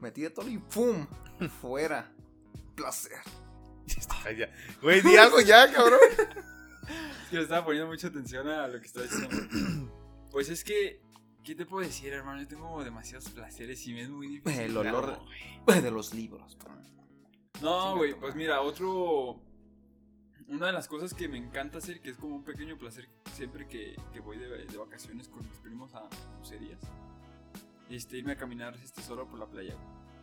Metí todo y ¡pum! Fuera. Placer. Ya. Güey, di algo ya, cabrón. Es que le estaba poniendo mucha atención a lo que estaba diciendo. Pues es que. ¿Qué te puedo decir, hermano? Yo tengo demasiados placeres y me es muy difícil. El olor de, de los libros. No, güey, pues mira, otro. Una de las cosas que me encanta hacer, que es como un pequeño placer siempre que, que voy de, de vacaciones con mis primos a bucerías, este, irme a caminar este, solo por la playa.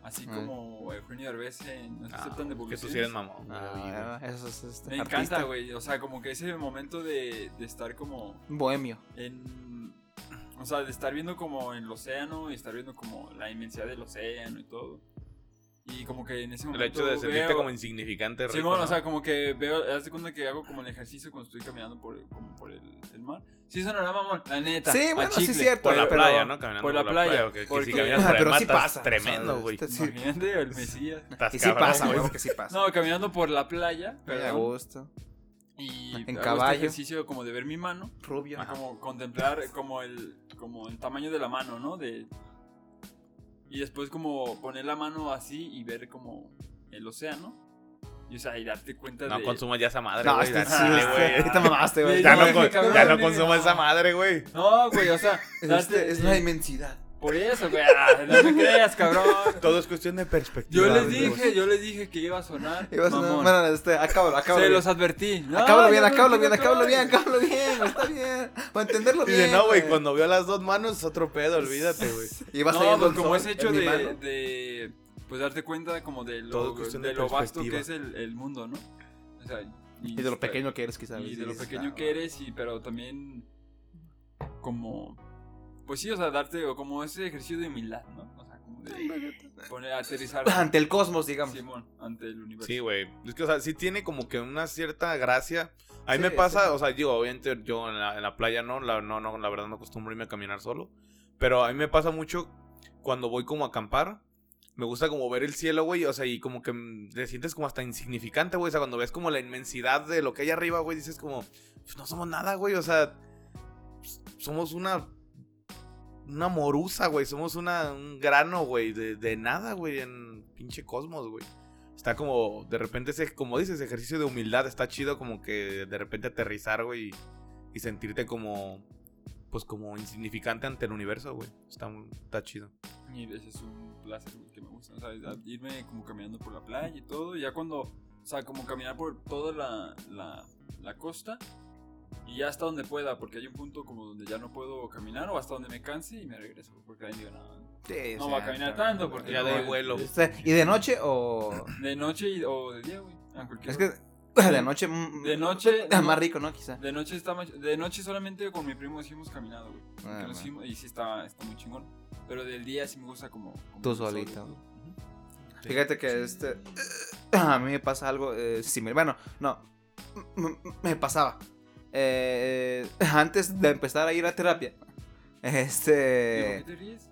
Así Ah. como Eugenio Derbez en No se Ah, aceptan que tú sí eres mamón. Ah, eso es este, Me artista. encanta, güey. O sea, como que ese momento de, de estar como Bohemio. en. O sea, de estar viendo como en el océano y estar viendo como la inmensidad del océano y todo. Y como que en ese El momento. hecho de sentirte veo- como insignificante. Sí, rico, bueno, ¿no? o sea, como que veo, haz de cuenta que hago como el ejercicio cuando estoy caminando por, como por el, el mar. Sí, sonará mamón, la neta. Sí, bueno, sí es chicle. cierto, Por la pero- playa, ¿no? Caminando por la playa, Que, que porque- si caminas por el pero mar, sí pasa. tremendo, o sea, güey. este- sí. Imagínate el Mesías. Y sí pasa, güey. que sí pasa. No, caminando por la playa, Muy a gusto. y En hago caballo. este ejercicio como de ver mi mano, Rubio. y como contemplar como el, como el tamaño de la mano, ¿no? De, y después como poner la mano así y ver como el océano. Y o sea, y darte cuenta No de... consumas ya esa madre, No, güey. este, este, güey. ahorita mamaste, güey. Ya no, No, ya no consumas esa madre, güey. No, güey, o sea, darte- Este, es una inmensidad. Por eso, güey, ah, no me creas, cabrón. Todo es cuestión de perspectiva. Yo les dije, yo les dije que iba a sonar. Y vas a- mamón. Bueno, este, acábalo, acábalo. Se bien. los advertí. No, Acábalo bien, acábalo bien, acábalo bien, acábalo bien, está bien. Para entenderlo bien. Dice, no, güey, cuando vio las dos manos es otro pedo, olvídate, güey. Y vas No, pues como ese hecho de, de, pues darte cuenta como de lo, es cuestión de de lo vasto que es el, el mundo, ¿no? O sea, Y de lo pequeño que eres, quizás. y de lo pequeño que eres, y pero también como, pues sí, o sea, darte o como ese ejercicio de humildad, ¿no? O sea, como de poner, aterrizar Ante el cosmos, digamos. Simón, ante el universo. Sí, güey. Es que, o sea, sí tiene como que una cierta gracia. A mí Sí, me pasa, sí. o sea, digo, obviamente yo en la, en la playa no la, no, no, la verdad no acostumbro irme a caminar solo. Pero a mí me pasa mucho cuando voy como a acampar. Me gusta como ver el cielo, güey. O sea, y como que te sientes como hasta insignificante, güey. O sea, cuando ves como la inmensidad de lo que hay arriba, güey, dices como, pues no somos nada, güey. O sea, pues, somos una. Una morusa, güey. Somos una, un grano, güey. De, de nada, güey. En pinche cosmos, güey. Está como, de repente, ese, como dices, ejercicio de humildad. Está chido como que de repente aterrizar, güey. Y, y sentirte como, pues como insignificante ante el universo, güey. Está, está chido. Y ese es un placer que me gusta. O sea, irme como caminando por la playa y todo. Ya cuando, o sea, como caminar por toda la, la, la costa. Y ya hasta donde pueda, porque hay un punto como donde ya no puedo caminar o hasta donde me canse y me regreso. Porque ahí digo, no, Sí, no va a caminar claro. tanto. Porque Ya no, de vuelo. ¿Y de noche o.? De noche y- o de día, güey. Es hora. que de noche. mm, De noche, Más no. rico, ¿no? Quizá. De noche está más- De noche solamente con mi primo sí hemos caminado, güey. Ah, nos y sí está, está muy chingón. Pero del día sí me gusta como. como Tú solito. Fíjate que este. A mí me pasa algo eh, similar. Bueno, no. Me pasaba. Eh, antes de empezar a ir a terapia. Este. ¿Por qué te ríes?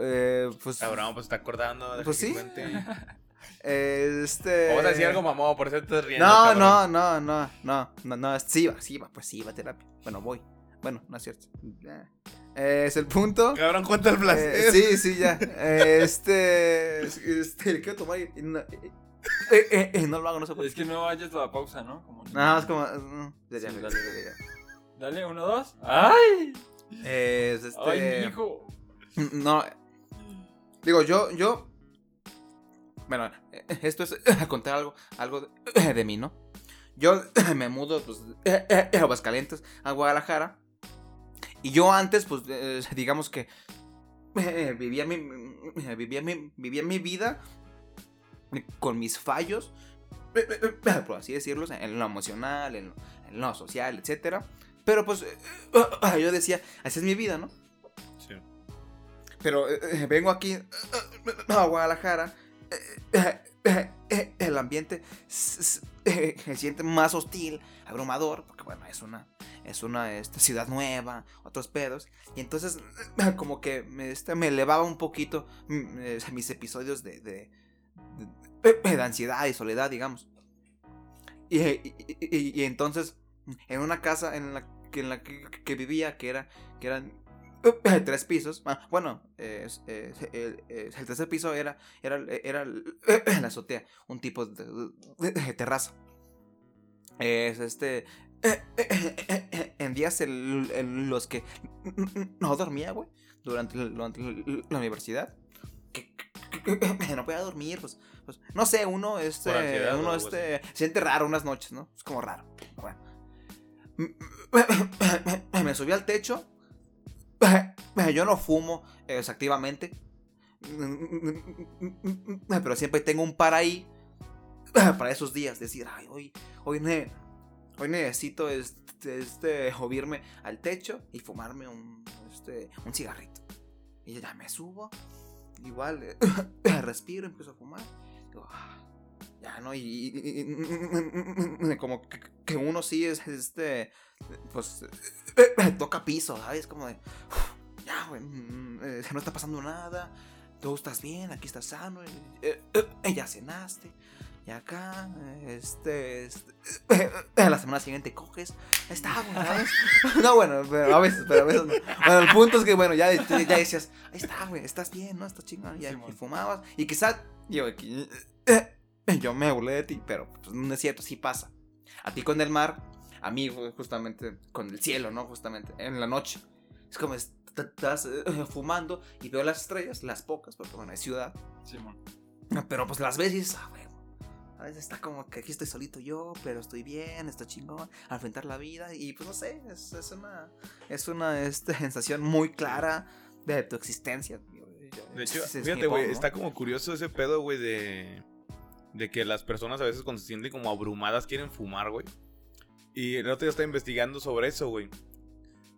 eh, pues. Cabrón, pues está acordando. deja Pues que sí. Este. Vas a decir algo mamón, por eso te estás riendo. No, no, no, no, no, no, no, sí va, sí va, pues sí va a terapia. Bueno, voy. Bueno, no es cierto. Eh, es el punto. Cabrón, cuenta el placer. Eh, sí, sí, ya. Este. Este, le quiero tomar y. y eh, eh, eh, no lo hago, no sé por Es que no vayas a la pausa, ¿no? Como Nada más como. mm, Sí, ya, dale. Dale, uno, dos. ¡Ay! Es este. ¡Ay, hijo! No. Digo, yo, yo. Bueno, eh, esto es contar algo, algo de, de mí, ¿no? Yo me mudo, pues, a Aguascalientes, a Guadalajara. Y yo antes, pues, eh, digamos que eh, vivía mi, vivía mi, vivía mi vida con mis fallos, por así decirlo, en lo emocional, en lo, en lo social, etcétera. Pero pues yo decía, así es mi vida, ¿no? Sí. Pero eh, eh, vengo aquí eh, eh, a Guadalajara. eh, eh, eh, el ambiente eh, se siente más hostil, abrumador, porque bueno, es una, es una ciudad nueva, otros pedos. Y entonces eh, como que me, este, me elevaba un poquito mm, eh, mis episodios de, de, de- ansiedad y soledad, digamos. Y, y- entonces, en una casa en la que, en la que, vivía, que era, que eran tres pisos. Ah, bueno, el, tercer piso era, era, era la azotea, un tipo de, terraza. Es este. En días en, los que no dormía, güey, durante, durante la universidad. No podía dormir, pues, pues, no sé, uno, este, ansiedad uno, este, se siente raro unas noches, ¿no? Es como raro. Bueno. Me subí al techo. Yo no fumo eh, activamente. Pero siempre tengo un par ahí. Para esos días. Decir, ay, hoy, hoy, ne- hoy necesito este, este, subirme al techo y fumarme un, este, un cigarrito. Y ya me subo. Igual, eh, respiro, empiezo a fumar. Digo, "Ah, ya, ¿no? Y, y- y- como que, que uno sí es, este, pues, toca piso, ¿sabes? Como de, ya, güey, mm, eh, no está pasando nada, tú estás bien, aquí estás sano, eh, eh, ya cenaste. Y acá, este, este la semana siguiente coges, ahí está, güey, ¿sabes? No, bueno, pero a veces, pero a veces no. Bueno, el punto es que, bueno, ya, ya decías, ahí está, güey, estás bien, ¿no? Estás chingón, ya, y fumabas. Y quizá, yo, yo me burlé de ti, pero pues, no es cierto, sí pasa. A ti con el mar, a mí justamente con el cielo, ¿no? Justamente, en la noche. Es como est- estás eh, fumando y veo las estrellas, las pocas, porque bueno, hay ciudad. Simón. Pero pues las ves y dices, ah, güey. A veces está como que aquí estoy solito yo, pero estoy bien, estoy chingón, a enfrentar la vida. Y pues no sé, es, es una, es una este, sensación muy clara de tu existencia. De hecho, Es- es mi fíjate, güey, está como curioso ese pedo, güey, de, de que las personas a veces cuando se sienten como abrumadas quieren fumar, güey. Y el otro día estaba investigando sobre eso, güey.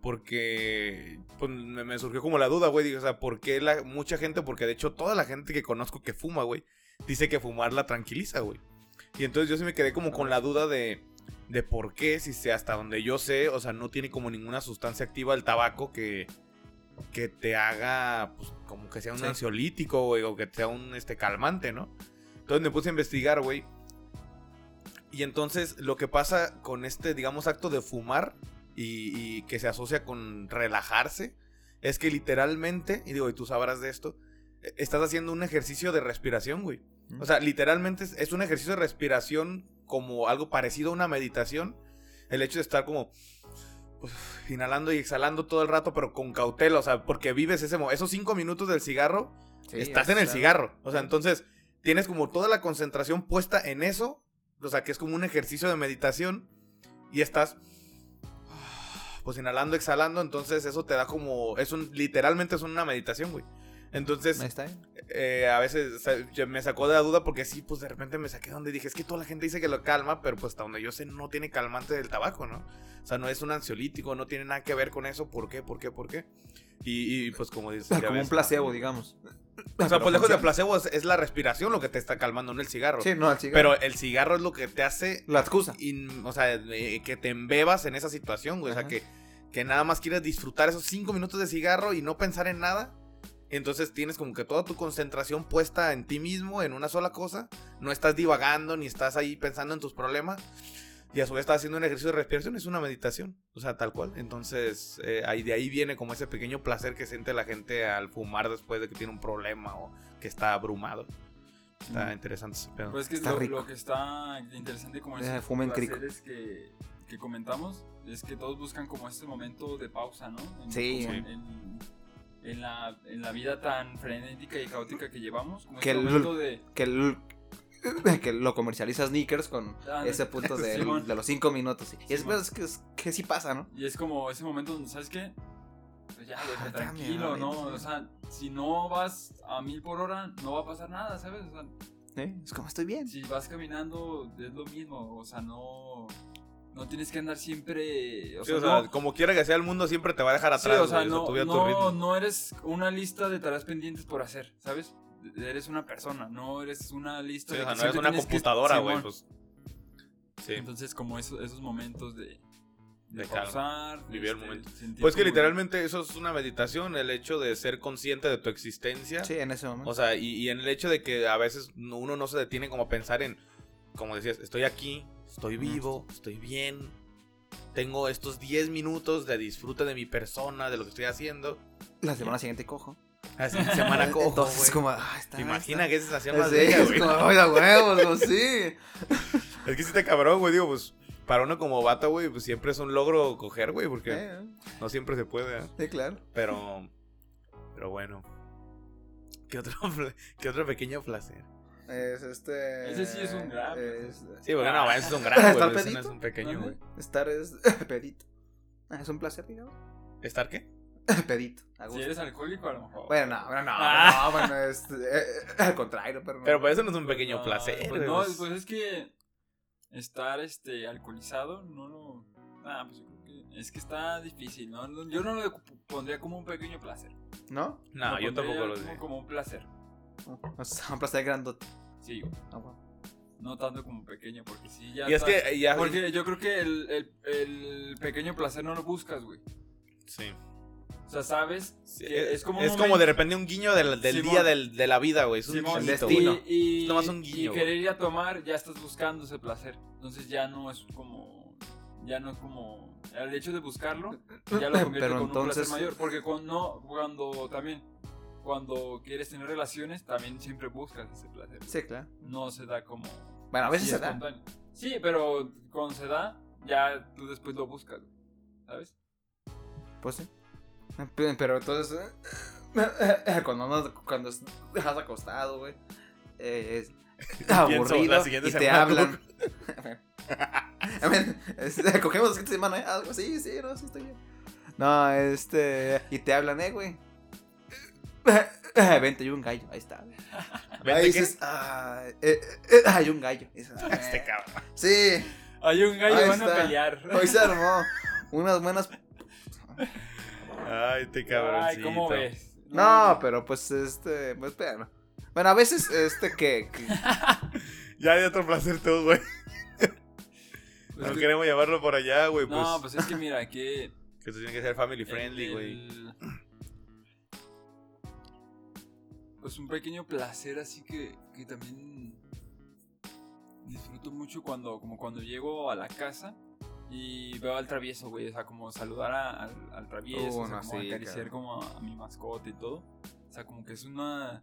Porque pues, me, me surgió como la duda, güey. Digo, o sea, ¿por qué la, mucha gente? Porque de hecho toda la gente que conozco que fuma, güey, dice que fumar la tranquiliza, güey. Y entonces yo sí me quedé como con la duda de, de por qué, si sé, hasta donde yo sé, o sea, no tiene como ninguna sustancia activa el tabaco que, que te haga, pues, como que sea un Sí. ansiolítico, güey, o que sea un este, calmante, ¿no? Entonces me puse a investigar, güey. Y entonces lo que pasa con este, digamos, acto de fumar y, y que se asocia con relajarse, es que literalmente, y digo, y tú sabrás de esto, eh, estás haciendo un ejercicio de respiración, güey. O sea, literalmente es, es un ejercicio de respiración como algo parecido a una meditación. El hecho de estar como pues, inhalando y exhalando todo el rato, pero con cautela. O sea, porque vives ese esos cinco minutos del cigarro, Sí, estás es en el cigarro. O sea, entonces tienes como toda la concentración puesta en eso. O sea, que es como un ejercicio de meditación. Y estás pues inhalando, exhalando. Entonces eso te da como... Es un, literalmente es una meditación, güey. Entonces, está. ¿eh? eh, a veces o sea, me sacó de la duda porque sí, pues de repente me saqué donde dije, es que toda la gente dice que lo calma, pero pues hasta donde yo sé no tiene calmante del tabaco, ¿no? O sea, no es un ansiolítico, no tiene nada que ver con eso, ¿por qué? ¿Por qué? ¿Por qué? Y, y, pues como dices... Como ves, un placebo, digamos. O sea, pues lejos de placebo es, es la respiración lo que te está calmando, no el cigarro. Sí, no, el cigarro. Pero el cigarro es lo que te hace, La excusa. in- o sea, que te embebas en esa situación, güey. O sea, Ajá. que, que nada más quieres disfrutar esos cinco minutos de cigarro y no pensar en nada. Entonces tienes como que toda tu concentración puesta en ti mismo, en una sola cosa. No estás divagando ni estás ahí pensando en tus problemas. Y a su vez estás haciendo un ejercicio de respiración, es una meditación. O sea, tal cual. Entonces, eh, ahí, de ahí viene como ese pequeño placer que siente la gente al fumar después de que tiene un problema o que está abrumado. Está Mm. interesante ese pedo. Pues es que Está lo, rico. lo que está interesante como Eh, fumen crico. placeres que, que comentamos es que todos buscan como este momento de pausa, ¿no? En, Sí. como En, en- en la, en la vida tan frenética y caótica que llevamos, como Que este el- de... Que, el- que lo comercializa Sneakers con Ah, ese punto de, Simón. de los cinco minutos. sí. Y es, es que, es que sí pasa, ¿no? Y es como ese momento donde, ¿sabes qué? Pues ya, Ah, tranquilo, cambia, ¿no? O sea, si no vas a mil por hora, no va a pasar nada, ¿sabes? O sea, ¿Sí? Es como estoy bien. si vas caminando, es lo mismo. O sea, no... No tienes que andar siempre... O Sí, sea, o sea, no- como quiera que sea el mundo, siempre te va a dejar Sí, atrás. o sea, güey, no, a tu no, ritmo. no eres una lista de tareas pendientes por hacer, ¿sabes? Eres una persona, no eres una lista Sí, de o sea, no eres una computadora, güey. Pues, sí. Entonces, como esos, esos momentos de, de, vivir el este, momento. Pues que literalmente eso es una meditación, el hecho de ser consciente de tu existencia. Sí, en ese momento. O sea, y, y en el hecho de que a veces no- uno no se detiene como a pensar en, como decías, estoy aquí, estoy vivo, estoy bien, tengo estos 10 minutos de disfrute de mi persona, de lo que estoy haciendo. la semana siguiente cojo. Así, semana cojo, Entonces, como, ah, está. ¿Te imaginas está. que esa sensación más bella, es güey? oiga, huevos, como, sí. Es que sí te cabrón, güey, digo, pues, para uno como vato, güey, pues siempre es un logro coger, güey, porque Eh, no siempre se puede, ¿eh? Sí, claro. Pero, pero bueno. ¿Qué otro, qué otro pequeño placer? Es este. Ese sí es un gran, es- Sí, porque no, ese es un gran, ¿Estar güey, no es un pequeño, güey. Estar es pedito. Ah, es un placer, digamos. ¿Estar qué? pedito. Si eres alcohólico, a lo mejor. Bueno, no, bueno, no, Ah. no, bueno, es, eh, al contrario, pero no. Pero pues eso no es un pequeño No, placer, Pues no, pues. es que estar este alcoholizado no lo. Ah, pues yo creo que Es que está difícil, ¿no? Yo no lo pondría como un pequeño placer. ¿No? No, yo tampoco lo como, sé. como un placer. O sea, un placer grandote. Sí, güey. Ah, bueno. No tanto como pequeño, porque sí, ya. Y es que ya. Porque yo creo que el, el, el pequeño placer no lo buscas, güey. Sí. O sea, sabes Sí, que es, es como un es como momento- de repente un guiño del, del Simón. día del- de la vida, güey. Es un Simón, guiñito, destino. Y, y, Es nomás un y guiño, querer ir a tomar, ya estás buscando ese placer. Entonces ya no es como. Ya no es como. El hecho de buscarlo, ya lo convierte Pero con un entonces- placer mayor. Porque cuando, cuando también. Cuando quieres tener relaciones, también siempre buscas ese placer. Sí, claro. No se da como. Bueno, a veces se da. Sí, pero cuando se da, ya tú después lo buscas, ¿sabes? Pues sí. Pe- Pero entonces, cuando, no, cuando estás acostado, güey, eh, es aburrido la siguiente y te semana hablan. A ver, este, cogemos la siguiente semana, ¿eh? Algo así, sí, no, sí, estoy bien. No, este, y te hablan, eh, güey. Vente, hay un gallo, ahí está. güey. ¿Vente Ahí dices, ah, eh, eh, eh, hay un gallo. Este cabrón. Sí, Hay un gallo, Ahí van a está. pelear. hoy se armó. Unas buenas. Ay, este cabrón. Ay, ¿cómo ves? No, pero pues este, pues espérame. Bueno, a veces este que, que- Ya hay otro placer tú, güey. Pues No que- queremos llevarlo por allá, güey. Pues, No, pues es que mira, que. que esto tiene que ser family friendly, güey. el- Pues un pequeño placer así que, que también disfruto mucho cuando, como cuando llego a la casa y veo al travieso, güey. O sea, como saludar a- al, al travieso, o sea, no, como sí, acariciar claro. como a, a mi mascota y todo. O sea, como que es una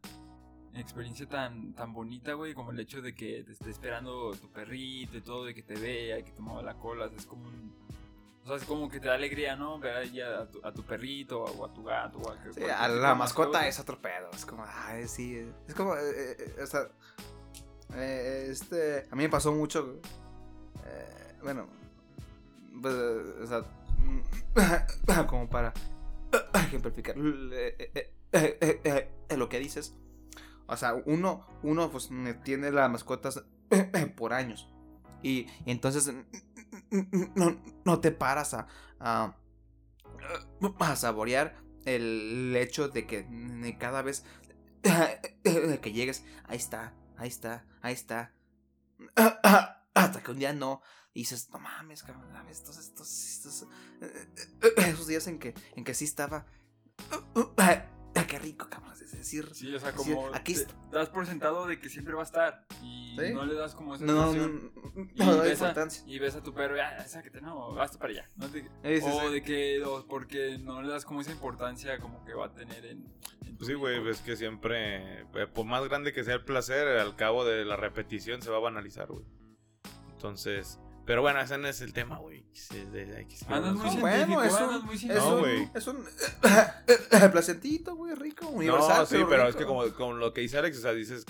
experiencia tan, tan bonita, güey, como el hecho de que te esté esperando tu perrito y todo, de que te vea y que te mueva la cola. o sea, es como un, o sea, es como que te da alegría, ¿no? Ver ahí a tu, a tu perrito o a tu gato. O a, sí, a la mascota es otro pedo. Es como, ay, sí. eh, Es como, eh, eh, o sea, eh, este, a mí me pasó mucho. bueno, pues, o sea, como para ejemplificar lo que dices. O sea, uno, uno pues tiene las mascotas por años. Y, y entonces no, no te paras a, a, a saborear el hecho de que cada vez que llegues, ahí está, ahí está, ahí está. Hasta que un día no. Dices, no mames, cabrón, estos, estos, estos, esos días en que, en que sí estaba. Qué rico, cabrón. Es decir, Sí, o sea, decir, como aquí te está. das por sentado de que siempre va a estar y Sí. no le das como esa No, no, no, Y, no, no, ves a, importancia. y ves a tu perro, ah, sáquete, no, basta para allá. No te- o sí. de que, o porque no le das como esa importancia como que va a tener en, en tu Pues sí, güey, ves que siempre, eh, por más grande que sea el placer, al cabo de la repetición se va a banalizar, güey. Entonces, pero bueno, ese no es el tema, güey. Andas muy hablando. Bueno, es un- andas muy Es. No, un, güey. es un placentito, güey, rico, universal. No, sí, pero es que como, como lo que dice Alex, o sea, dices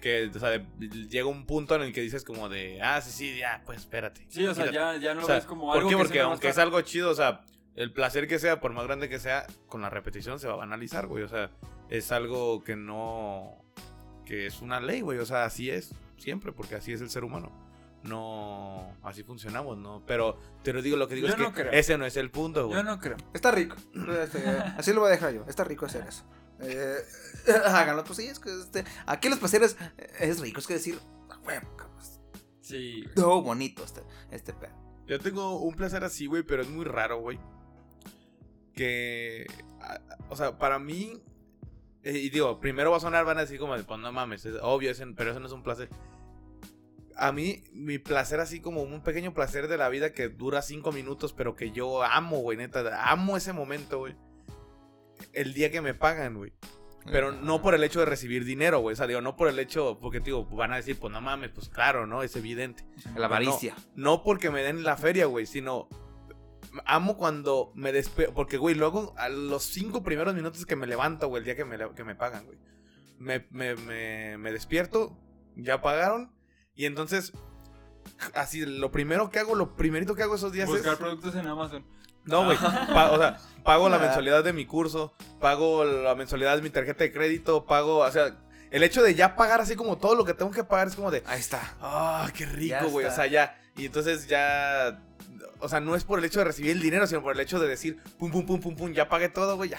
que, o sea, de- llega un punto en el que dices como de, ah, sí, sí, ya, pues espérate. Sí, o sea, ya, ya no O sea, ves como ¿Por algo qué? que Porque aunque es algo chido, o sea, el placer que sea, por más grande que sea, con la repetición se va a banalizar, güey. O sea, es algo que no. que es una ley, güey. O sea, así es siempre, porque así es el ser humano. No. así funcionamos, ¿no? Pero te lo digo, lo que digo Yo es que creo. ese no es el punto, güey. Yo no creo. Está rico. Este, así lo voy a dejar yo. Está rico hacer eso. Eh, háganlo, pues sí, es que este, aquí los placeres eh, es rico, es que decir, "A huevo, cabrón. Sí, güey. Todo bonito este, este pedo. Yo tengo un placer así, güey, pero es muy raro, güey. Que. O sea, para mí. eh, y digo, primero va a sonar, van a decir como, de, pues no mames, es obvio, ese- pero eso no es un placer. A mí, mi placer así como un pequeño placer de la vida que dura cinco minutos, pero que yo amo, güey, neta, amo ese momento, güey. El día que me pagan, güey. Pero no por el hecho de recibir dinero, güey. O sea, digo, no por el hecho, porque, digo, van a decir, pues no mames, pues claro, ¿no? Es evidente. La avaricia. No porque me den la feria, güey, sino amo cuando me despierto. Porque, güey, luego a los cinco primeros minutos que me levanto, güey, el día que me, que me pagan, güey. Me, me, me, me despierto, ya pagaron. Y entonces, así, lo primero que hago, lo primerito que hago esos días Buscar es. productos en Amazon. No, güey. o sea, pago la Ah. mensualidad de mi curso, pago la mensualidad de mi tarjeta de crédito, pago. O sea, el hecho de ya pagar así como todo lo que tengo que pagar es como de. Ahí está. Ah, qué rico, güey. O sea, ya. Y entonces ya. o sea, no es por el hecho de recibir el dinero, sino por el hecho de decir, pum, pum, pum, pum, pum, ya pagué todo, güey, ya.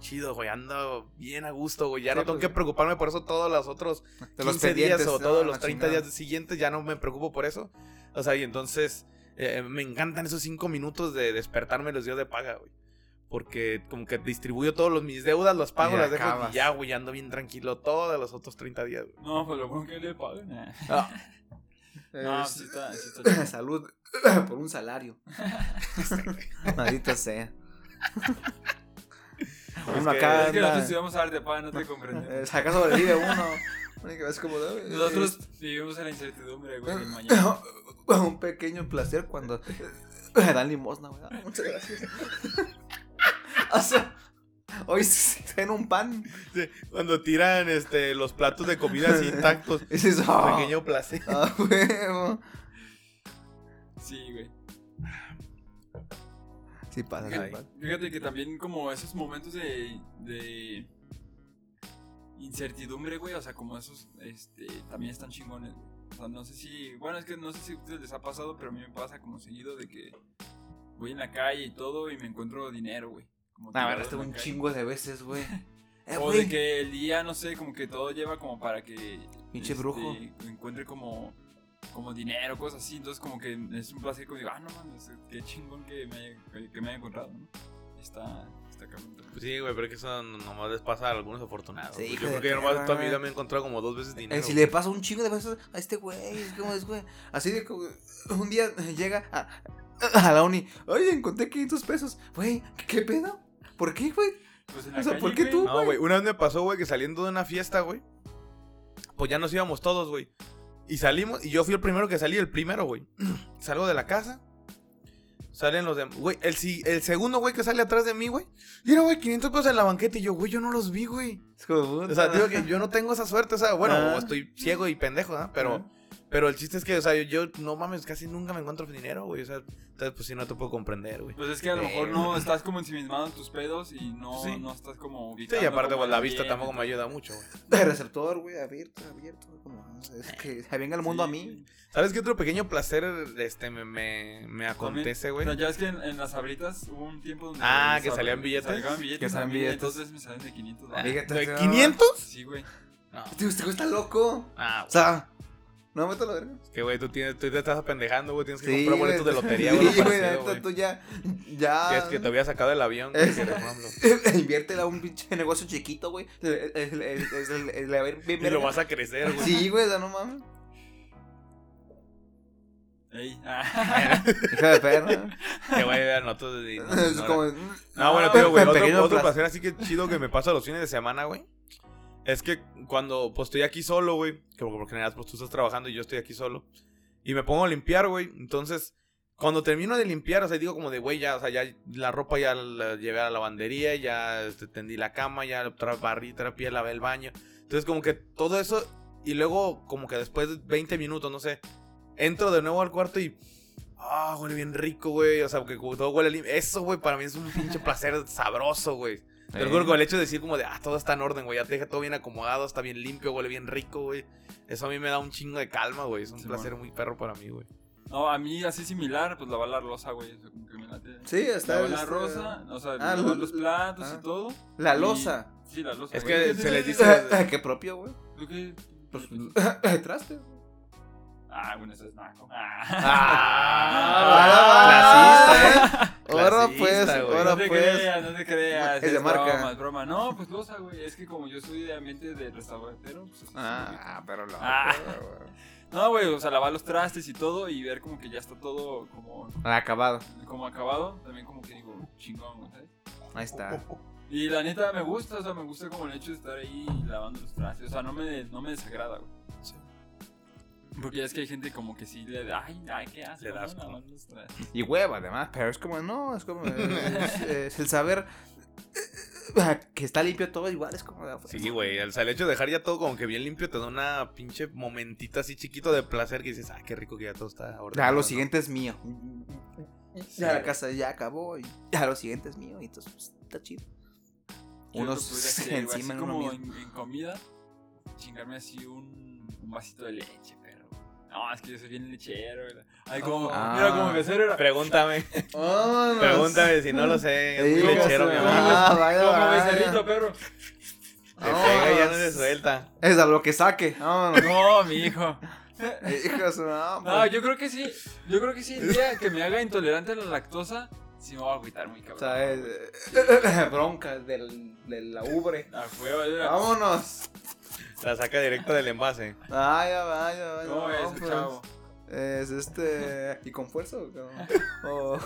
Chido, güey, ando bien a gusto, güey. Ya Sí, no tengo pues, que preocuparme por eso todos los otros De los 15 días o no, todos los 30 chingada. días siguientes, ya no me preocupo por eso. O sea, y entonces eh, me encantan esos 5 minutos de despertarme los días de paga, güey. Porque como que distribuyo todos los, mis deudas, los pago, las dejo acabas. y ya, güey, ando bien tranquilo todos los otros 30 días, güey. No, pues lo bueno que le pagan. eh. No, Es- sí está, sí está chido. Salud por un salario. Maldito sea. Uno que- acá Es que anda- nosotros estudiamos arte, pa, no te eh, comprendemos. acá sobrevive uno. Vez como de- Nosotros vivimos en la incertidumbre, güey, mañana. un pequeño placer cuando me dan limosna, güey. Ah, Muchas gracias. o sea, hoy se en un pan. Sí, cuando tiran este, los platos de comida así intactos. Y dices, "Ah, Pequeño placer. ah, huevo". Sí, güey. Sí pasa, sí Ay. pasa. Fíjate que también como esos momentos de, de incertidumbre, güey, o sea, como esos, este, también están chingones, güey. O sea, no sé si, bueno, es que no sé si a ustedes les ha pasado, pero a mí me pasa como seguido de que voy en la calle y todo y me encuentro dinero, güey. Como Ah, la un calle. chingo de veces, güey. Eh, O de que el día, no sé, como que todo lleva como para que... Pinche este, brujo. Encuentre como, como dinero, cosas así. Entonces como que es un placer como digo, ah, no mames, qué chingón que me haya, que me haya encontrado, ¿no? Está, está cabrón. Pues sí, güey, pero es que eso nomás les pasa a algunos afortunados. Sí, yo creo que yo nomás toda mi vida me he encontrado como dos veces Eh, dinero. si le pasa un chingo de veces a este güey, es como es, güey. Así de como un día llega a, a la uni, oye, encontré 500 pesos. Güey, ¿qué, qué pedo? ¿Por qué, güey? Pues en la O sea, calle, ¿por qué güey. tú? No, güey, una vez me pasó, güey, que saliendo de una fiesta, güey, pues ya nos íbamos todos, güey. Y salimos, y yo fui el primero que salí, el primero, güey. Salgo de la casa, salen los demás, güey, el, si- el segundo, güey, que sale atrás de mí, güey. Mira, güey, 500 pesos en la banqueta, y yo, güey, yo no los vi, güey. Es como, O sea, digo que yo no tengo esa suerte, o sea, bueno, Ah. estoy ciego y pendejo, ¿no? Pero... Pero el chiste es que, o sea, yo, yo, no mames, casi nunca me encuentro dinero, güey. O sea, entonces, pues sí, no te puedo comprender, güey. Pues es que a lo mejor no estás como ensimismado en tus pedos y no, Sí. no estás como Sí, y aparte, pues la vista tampoco me ayuda mucho, güey. El receptor, güey, abierto, abierto. Como, no sé, es que se venga el mundo Sí, a mí. güey. ¿Sabes qué otro pequeño placer este, me, me, me acontece, güey? o sea, ya es que en, en las abritas hubo un tiempo donde. Ah, que salían billetes. Salían billetes. Que salían billetes. Entonces me salen de 500 ¿De dólares. Fíjate, o sea, 500? Sí, güey. No. Este este güey está loco. Ah, O sea, no meto la verga. es que, güey, tú, tienes, tú te estás apendejando, güey. Tienes que Sí, comprar boletos de lotería, güey. Sí, güey, tú ya. Ya. Es que te había sacado del avión, güey. que. Inviértela a un pinche negocio chiquito, güey. Es es a ver, Y lo vas a crecer, güey. Sí, güey, no mames. Ey. Ah. De perra. Que, güey, anoto de... No, es no, como. No, bueno, tío, güey, otro, otro placer. placer así que chido que me pasa los fines de semana, güey. Es que cuando pues estoy aquí solo, güey, que por general pues tú estás trabajando y yo estoy aquí solo, y me pongo a limpiar, güey, entonces cuando termino de limpiar, o sea, digo como de, güey, ya, o sea, ya la ropa ya la llevé a la lavandería, ya este, tendí la cama, ya barrí, trapié, lavé el baño. Entonces como que todo eso, y luego como que después de 20 minutos, no sé, entro de nuevo al cuarto y... Ah, huele bien rico, güey. O sea, que todo huele limpio. Eso, güey, para mí es un pinche placer sabroso, güey. Te lo juro con el hecho de decir como de, ah, todo está en orden, güey. Ya te deja todo bien acomodado, está bien limpio, huele bien rico, güey. Eso a mí me da un chingo de calma, güey. Es un Sí, placer muy perro para mí, güey. No, a mí así similar, pues lavar la rosa, güey. Eso como que me late. Sí, está. Lavar la está- rosa, o sea, Ah, lavar los platos ah. y todo. La Y- losa. Sí, la losa. Es güey. que ¿Qué se les dice? Qué propio, güey. ¿Tú qué? Pues, traste. Ah, bueno, eso es naco. Ah, clasista, ¿eh? Ahora pues, ahora no te pues. creas, no te creas. Es de marca. Broma, es broma. No, pues losa, güey. Es que como yo soy de ambiente de restaurantero, pues. Ah, pero lo. Ah. No, güey, o sea, lavar los trastes y todo y ver como que ya está todo como, Acabado. como acabado. También como que digo, chingón, güey, ¿sabes? Ahí está. Y la neta me gusta, o sea, me gusta como el hecho de estar ahí lavando los trastes. O sea, no me, no me desagrada, güey. Porque ya es que hay gente como que sí le da, ay, ay, ¿qué hace? Le da no? asco. Lavando los trastes. Y hueva, además, pero es como, no, es como. Es, es el saber eh, que está limpio todo igual, es como. de, Sí, güey. O sea, el hecho de dejar ya todo como que bien limpio te da una pinche momentita así chiquito de placer que dices, ah, qué rico que ya todo está ordenado. Ya, lo ¿no? siguiente es mío. Sí, Ya la casa ya acabó y ya lo siguiente es mío y entonces pues, está chido. Yo Uno lo podría se hacer, güey, encima así en uno como mismo. en, en comida, chingarme así un, un vasito de leche, No, es que yo soy bien lechero. Ay, como, Ah. mira, como mesero era. Pregúntame. Pregúntame si no lo sé. Es muy lechero, mi amigo. Ah, vaya, como vaya. becerrito, perro. Se pega y ya no se suelta. Es a lo que saque. Vámonos. No, mi hijo. Hijo de su- no, No, yo creo que sí. Yo creo que sí. El día que me haga intolerante a la lactosa, sí me voy a agüitar muy o cabrón. sea, eh, bronca del, de la ubre. A huevo, era- Vámonos. La saca directo del envase. Vaya, vaya, vaya. ¿Cómo no, es, pues, chavo? Es este. ¿Y con fuerza o qué? O,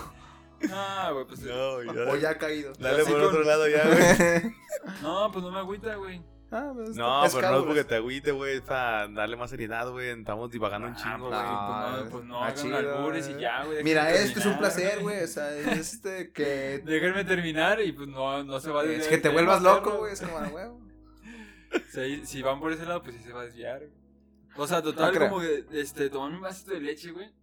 Ah, güey, pues. No, o ya ha caído. Dale por con- otro lado ya, güey. No, pues no me agüita, güey. Ah, pues, No, es pero no es porque te agüite, güey. Es para darle más seriedad, güey. Estamos divagando un Ah, chingo, pues, güey. Ah, pues no, pues no ah, hagan chido, albures y eh. ya, güey. Mira, déjenme este es un terminar, placer, güey. O sea, es este que. Déjenme terminar y pues no, no se va a Es que te vuelvas loco, güey. Es como de huevo. Si, si van por ese lado, pues sí se va a desviar, güey. O sea, total, No como que, este, tomarme un vasito de leche, güey.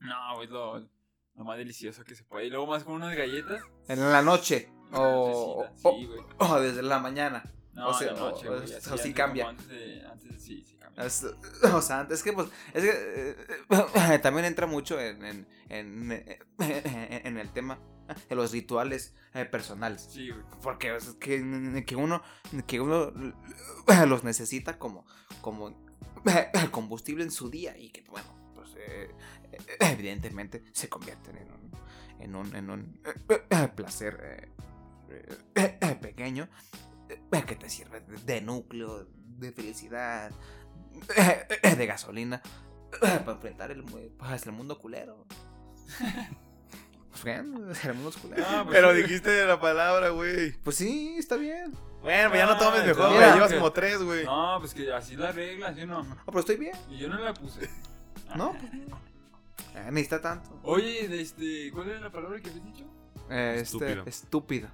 No, güey, lo, lo más delicioso que se puede. Y luego más con unas galletas. En la noche. O, Sí, o, o desde la mañana. No, o sea, la noche, o- güey. así, sí cambia. Antes de, antes sí, sí cambia. Es- o sea, antes es que, pues, es que eh, también entra mucho en, en, en, en el tema los rituales eh, personales. Sí, güey. Porque es que, que uno, que uno los necesita como, como combustible en su día y que, bueno, pues eh, evidentemente se convierten en un, en un, en un placer eh, eh, pequeño eh, que te sirve de, de núcleo, de felicidad, eh, de gasolina para enfrentar el, pues, el mundo culero. Pues bien, el mundo es culero. Ah, pues, Pero sí. dijiste la palabra, güey. Pues sí, está bien. Bueno, pues ya no tomes Ah, mejor, mira, güey. Llevas que- como tres, güey. No, pues que así la regla, ¿sí o no? Ah, pero estoy bien. Y yo no la puse. No, pues no. Eh, necesita tanto. Oye, de este, ¿cuál era la palabra que habías dicho? Eh, este, Estúpido.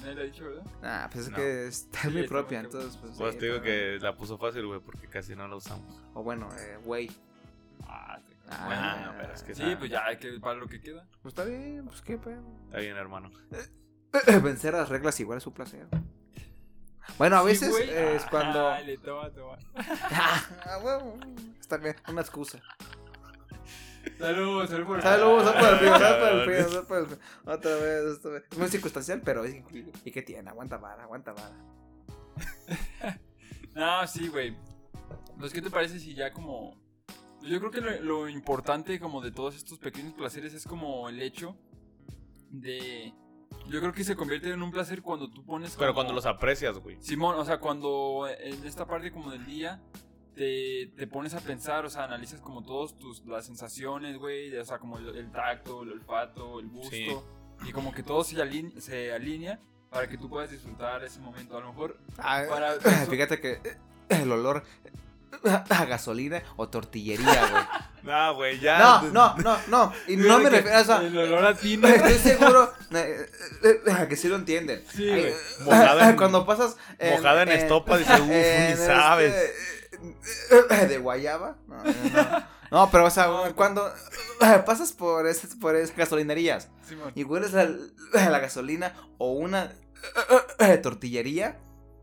Nadie la ha dicho, ¿verdad? Ah, pues es No. que está Sí, muy propia, entonces pues. Pues sí, te digo pero- que la puso fácil, güey, porque casi no la usamos. O bueno, eh, güey. Ah, te- Ah, bueno, pero es que Sí, esa- pues ya hay que para lo que queda. Pues está bien, pues qué pedo. Está bien, hermano. Vencer las reglas igual es un placer. Bueno, a Sí, veces güey. eh, es cuando. Ah, le toma, toma. Ah, huevo, Está bien, una excusa. Salud, salud por Salud, sal por el frío, sal por el frío, sal por el frío. Otra vez, otra vez. Es muy circunstancial, pero es increíble. ¿Y qué tiene? Aguanta vara, aguanta vara. No, sí, güey. Pues, ¿qué te parece si ya como... Yo creo que lo, lo importante como de todos estos pequeños placeres es como el hecho de... Yo creo que se convierte en un placer cuando tú pones Pero como- cuando los aprecias, güey. Simón, o sea, cuando en esta parte como del día te, te pones a pensar, o sea, analizas como todos tus las sensaciones, güey, o sea, como el, el tacto, el olfato, el gusto, Sí. y como que todo se, aline- se alinea para que tú puedas disfrutar ese momento. A lo mejor, Ah, Para- Fíjate que el olor a gasolina o tortillería, güey. No, güey, ya. No, no, no, no. Y no me refiero a eso. El olor a tino. Estoy seguro eh, eh, eh, que sí lo entienden. Sí, güey. eh, Mojado en- Cuando pasas. mojado en estopa, dice, "Uf, ni sabes". este, eh, de guayaba. No, no, no. No, pero o sea, cuando eh, pasas por esas, por esas gasolinerías y hueles la, la gasolina o una eh, tortillería.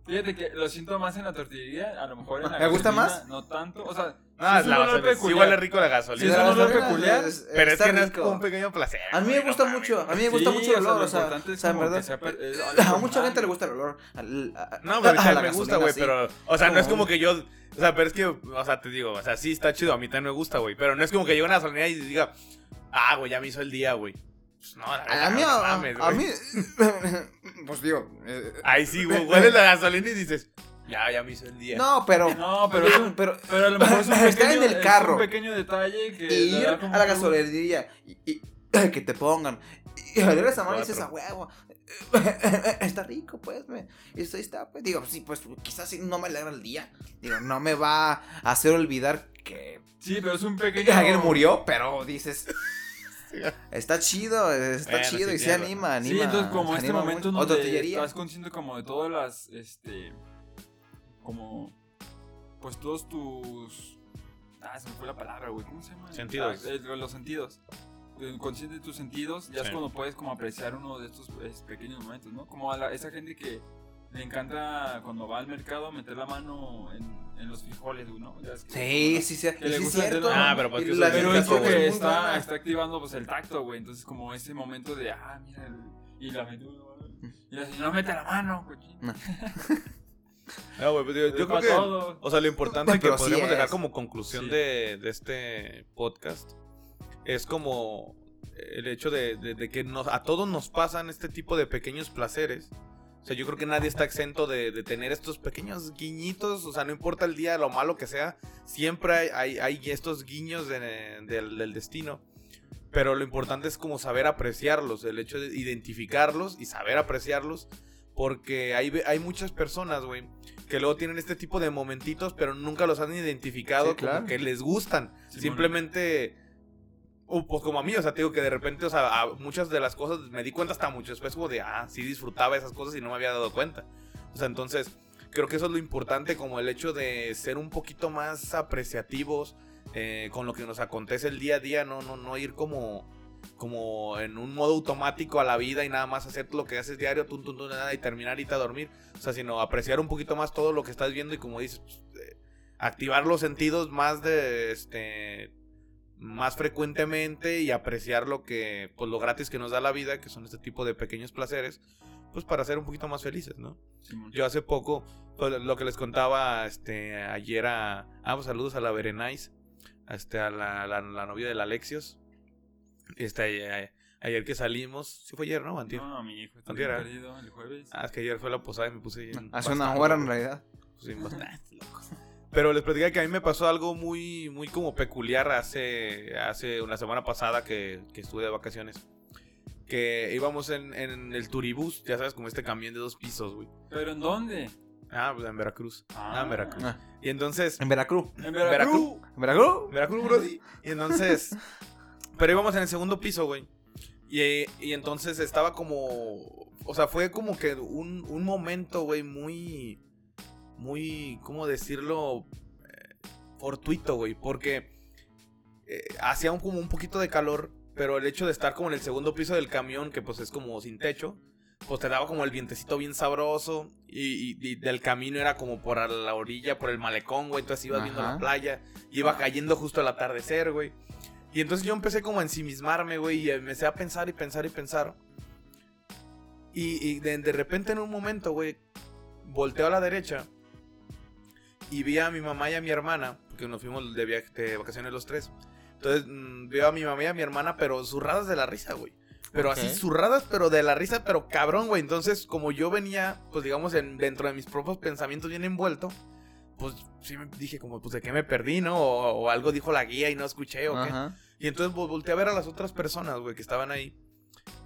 Fíjate que lo siento más en la tortillería, a lo mejor en la ¿Me gusta gasolina, más? No tanto, o sea, Ah, sí es la un olor gasolina. Sí peculiar. huele rico la Sí, gasolina. es la un olor gasolina peculiar, es- pero es está que no es rico. como un pequeño placer. A mí me güey, gusta mames. mucho, a mí me Sí, gusta mucho el olor, lo o sea, o en verdad. sea per- eh, A mucha gente le gusta el olor. al- a- No, pero a la me gusta, güey, sí. pero, o sea, no es Como- que yo, o sea, pero es que, o sea, te digo, o sea, sí está chido, a mí también me gusta, güey, pero no es como que llegue a una gasolinera y diga, ah, güey, ya me hizo el día, güey. Pues no, la A verdad, mí, no a, mames, a mí, pues digo, eh, Ahí sí, güey, hueles la gasolina y dices, ya, ya me hizo el día. no, pero, No, pero es un- pero Pero a lo mejor es un Está pequeño, en el es carro. un pequeño detalle que le ir a la gasolinería y, y- que te pongan y oler esa mano y dices a huevo, está rico, pues, me, y eso ahí está, pues, digo, sí, pues, quizás sí no me alegra el día, digo, no me va a hacer olvidar que Sí, pero es un pequeño. alguien murió, pero dices, está chido, está Bueno, chido sí, y se anima, anima. Sí, entonces como este momento donde tortillería. estás consciente como de todas las, este, como, pues todos tus, ah, se me fue la palabra, güey, ¿cómo se llama? Sentidos. Ah, eh, los sentidos. Consciente de tus sentidos, ya es cuando puedes como apreciar uno de estos pues, pequeños momentos, ¿no? Como a la- esa gente que le encanta cuando va al mercado meter la mano en, en los frijoles, güey, ¿no? Ya es que- Sí, sí, sí. Que le sí, gusta cierto. Ah, pero pues que la Pero es porque está, activando pues el tacto, güey. Entonces como ese momento de, ah, mira, el- y la metió. Y la señora mete la mano, cochino. No. No, güey, pues, yo, yo creo Pa' que. todo. O sea, lo importante que Pero podríamos dejar como conclusión Sí. de, de este podcast es como el hecho de, de- de que nos, a todos nos pasan este tipo de pequeños placeres. O sea, yo creo que nadie está exento de, de tener estos pequeños guiñitos. O sea, no importa el día, lo malo que sea, siempre hay, hay, hay estos guiños de- del, del destino. Pero lo importante es como saber apreciarlos, el hecho de identificarlos y saber apreciarlos. Porque hay, hay muchas personas, güey, que luego tienen este tipo de momentitos, pero nunca los han identificado Sí, claro. como que les gustan. Simplemente, pues como a mí, o sea, te digo que de repente, o sea, muchas de las cosas me di cuenta hasta mucho después, como de, ah, sí disfrutaba esas cosas y no me había dado cuenta. O sea, entonces, creo que eso es lo importante, como el hecho de ser un poquito más apreciativos eh, con lo que nos acontece el día a día, no, no, no ir como como en un modo automático a la vida y nada más hacer lo que haces diario, tum, tum, tum, nada, y terminar y irte a dormir. O sea, sino apreciar un poquito más todo lo que estás viendo y como dices, pues, eh, activar los sentidos más de este más frecuentemente y apreciar lo que pues lo gratis que nos da la vida, que son este tipo de pequeños placeres, pues para ser un poquito más felices, ¿no? Yo hace poco, pues, lo que les contaba este, ayer a. Ah, pues, saludos a la Berenice, este, a la, la, la novia del Alexios. Este, a- ayer que salimos, sí fue ayer, ¿no? Antier. No, mi hijo está perdido el jueves. Ah, es que ayer fue la posada y me puse. Hace una hora en realidad. Sí, bastante, loco. Pero les platicé que a mí me pasó algo muy, muy como peculiar hace, hace una semana pasada que, que estuve de vacaciones. Que íbamos en, en el turibús, ya sabes, como este camión de dos pisos, güey. ¿Pero en dónde? Ah, pues en Veracruz. Ah, en Veracruz. Ah, Y entonces, en Veracruz. En Veracruz. Veracruz. ¿En Veracruz? Brody. Y entonces, pero íbamos en el segundo piso, güey. Y, y entonces estaba como, o sea, fue como que un, un momento, güey, muy, muy, ¿cómo decirlo? Eh, fortuito, güey, porque eh, hacía un, como un poquito de calor, pero el hecho de estar como en el segundo piso del camión, que pues es como sin techo, pues te daba como el vientecito bien sabroso y, y- y del camino era como por la orilla, por el malecón, güey, entonces ibas viendo la playa, y iba cayendo justo el atardecer, güey. Y entonces yo empecé como a ensimismarme, güey, y empecé a pensar y pensar y pensar. Y, y de, de repente en un momento, güey, volteo a la derecha y vi a mi mamá y a mi hermana, porque nos fuimos de, viaje, de vacaciones los tres. Entonces mm, veo a mi mamá y a mi hermana, pero zurradas de la risa, güey. Pero así zurradas, pero de la risa, pero cabrón, güey. Entonces, como yo venía, pues digamos, en, dentro de mis propios pensamientos bien envuelto, pues sí me dije como, pues de qué me perdí, ¿no? O, o algo dijo la guía y no escuché, ¿o qué? Y entonces vol- volteé a ver a las otras personas, güey, que estaban ahí.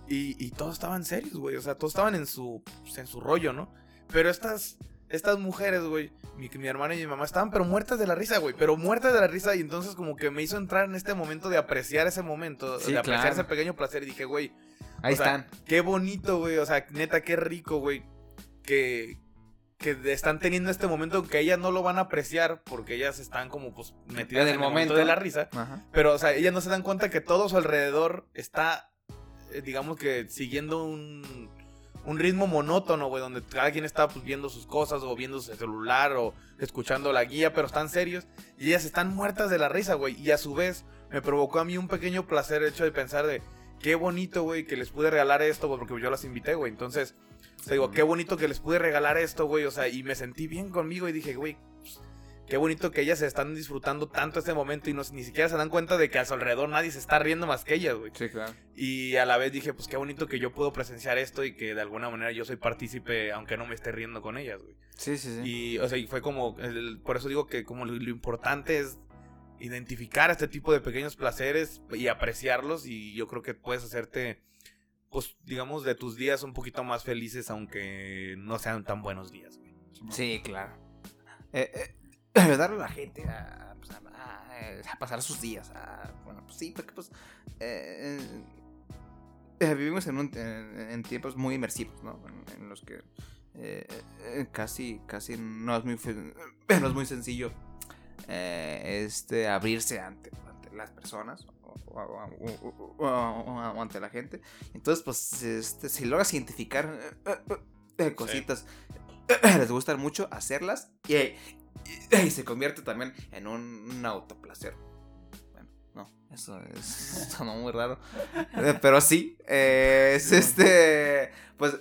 Y, y todos estaban serios, güey. O sea, todos estaban en su, pues, en su rollo, ¿no? Pero estas, estas mujeres, güey, mi, mi hermana y mi mamá estaban pero muertas de la risa, güey. Pero muertas de la risa. Y entonces como que me hizo entrar en este momento de apreciar ese momento. Sí, de apreciar claro. ese pequeño placer. Y dije, güey, Ahí o sea, están. Qué bonito, güey. O sea, neta, qué rico, güey. Que, que están teniendo este momento que ellas no lo van a apreciar porque ellas están como pues metidas En en el momento momento. de la risa. Ajá. Pero, o sea, ellas no se dan cuenta que todo su alrededor está, eh, digamos que siguiendo un, un ritmo monótono, güey, donde cada quien está pues, viendo sus cosas o viendo su celular o escuchando la guía, pero están serios. Y ellas están muertas de la risa, güey. Y a su vez me provocó a mí un pequeño placer el hecho de pensar de qué bonito, güey, que les pude regalar esto, porque yo las invité, güey. Entonces, te digo, qué bonito que les pude regalar esto, güey. O sea, y me sentí bien conmigo y dije, güey, qué bonito que ellas están disfrutando tanto este momento y no, ni siquiera se dan cuenta de que a su alrededor nadie se está riendo más que ellas, güey. Sí, claro. Y a la vez dije, pues qué bonito que yo puedo presenciar esto y que de alguna manera yo soy partícipe, aunque no me esté riendo con ellas, güey. Sí, sí, sí. Y, o sea, y fue como, el- por eso digo que como lo, lo importante es identificar este tipo de pequeños placeres y apreciarlos y yo creo que puedes hacerte, pues, digamos, de tus días un poquito más felices aunque no sean tan buenos días, güey. Sí, claro. Eh, eh, ayudarle a la gente a, pues, a- a- a pasar sus días. bueno, pues sí, porque pues eh, eh, vivimos en, un- en, en tiempos muy inmersivos, ¿no? En, en los que eh, casi, casi no es muy, no es muy sencillo este, abrirse ante, ante las personas o, ante la gente. Entonces, pues, este, si logras identificar eh, eh, eh, cositas les gusta mucho hacerlas y, y se convierte también en un, un autoplacer. Bueno, no, eso es sonó muy raro. Eh, Pero sí, eh, es este, pues,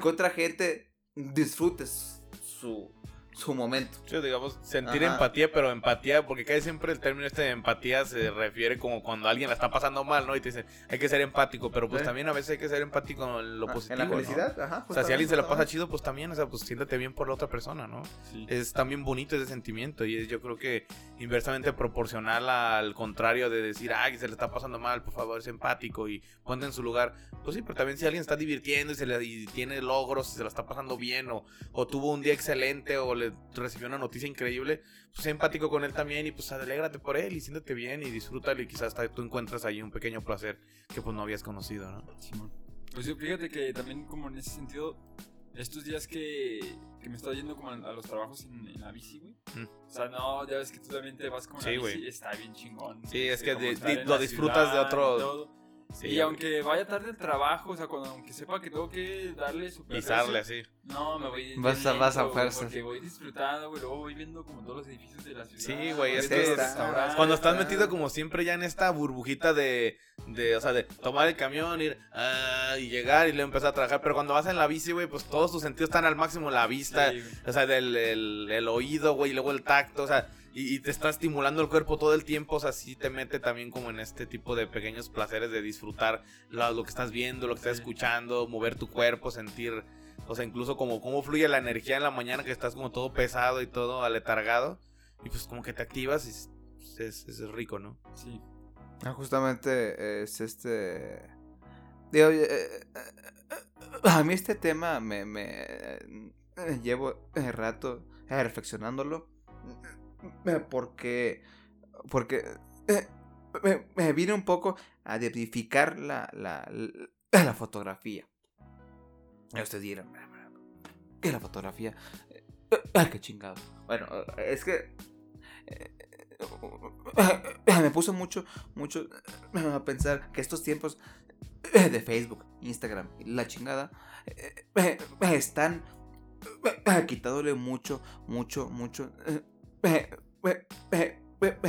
que otra gente disfrutes su, su momento. Sí, digamos, sentir Ajá. empatía, pero empatía, porque casi siempre el término este de empatía se refiere como cuando alguien la está pasando mal, ¿no? Y te dicen, hay que ser empático, pero pues también a veces hay que ser empático en lo Ah, positivo. En la ¿no? felicidad, ajá. O sea, si a alguien se la pasa chido, pues también, o sea, pues siéntate bien por la otra persona, ¿no? Sí. Es también bonito ese sentimiento y es yo creo que inversamente proporcional al contrario de decir, ay, se le está pasando mal, por favor, es empático y ponte en su lugar. Pues sí, pero también si alguien está divirtiendo y, se le, y tiene logros y se la está pasando bien o, o tuvo un día excelente o le recibió una noticia increíble, pues empático con él también y pues alégrate por él y siéntate bien y disfrútalo y quizás hasta tú encuentras ahí un pequeño placer que pues no habías conocido, ¿no? Pues sí, fíjate que también como en ese sentido, estos días que, que me estoy yendo como a, a los trabajos en, en la bici, güey. Mm. O sea, no, ya ves que tú también te vas como en Sí, la bici, güey. está bien chingón. Sí, es Este, que en lo disfrutas de ciudad otro-. Sí, y aunque vaya tarde al trabajo, o sea, cuando, aunque sepa que tengo que darle su pisarle así. No, me voy. Vas a- vas a lento, fuerzas. Porque voy disfrutando, güey. Luego voy viendo como todos los edificios de la ciudad. Sí, güey, es que. Cuando estás está. metido como siempre ya en esta burbujita de, de, o sea, de tomar el camión, ir ah, y llegar y luego empezar a trabajar. Pero cuando vas en la bici, güey, pues todos tus sentidos están al máximo. La vista, Sí, o sea, del, el, el oído, güey, y luego el tacto, o sea, y, y te está estimulando el cuerpo todo el tiempo. O sea, sí te mete también como en este tipo de pequeños placeres de disfrutar lo, lo que estás viendo, lo que estás escuchando, mover tu cuerpo, sentir, o sea, incluso como cómo fluye la energía en la mañana que estás como todo pesado y todo aletargado. Y pues como que te activas y es, es- es rico, ¿no? Sí. Ah, justamente es este. Digo, eh, eh, eh, a mí este tema me, me eh, llevo eh, rato eh, reflexionándolo porque porque eh, me, vine un poco a edificar la, la, la, fotografía. Ustedes dirán, ¿qué la fotografía? Eh, qué chingado. Bueno, es que me puso mucho, mucho a pensar que estos tiempos de Facebook, Instagram, la chingada, están quitándole mucho, mucho, mucho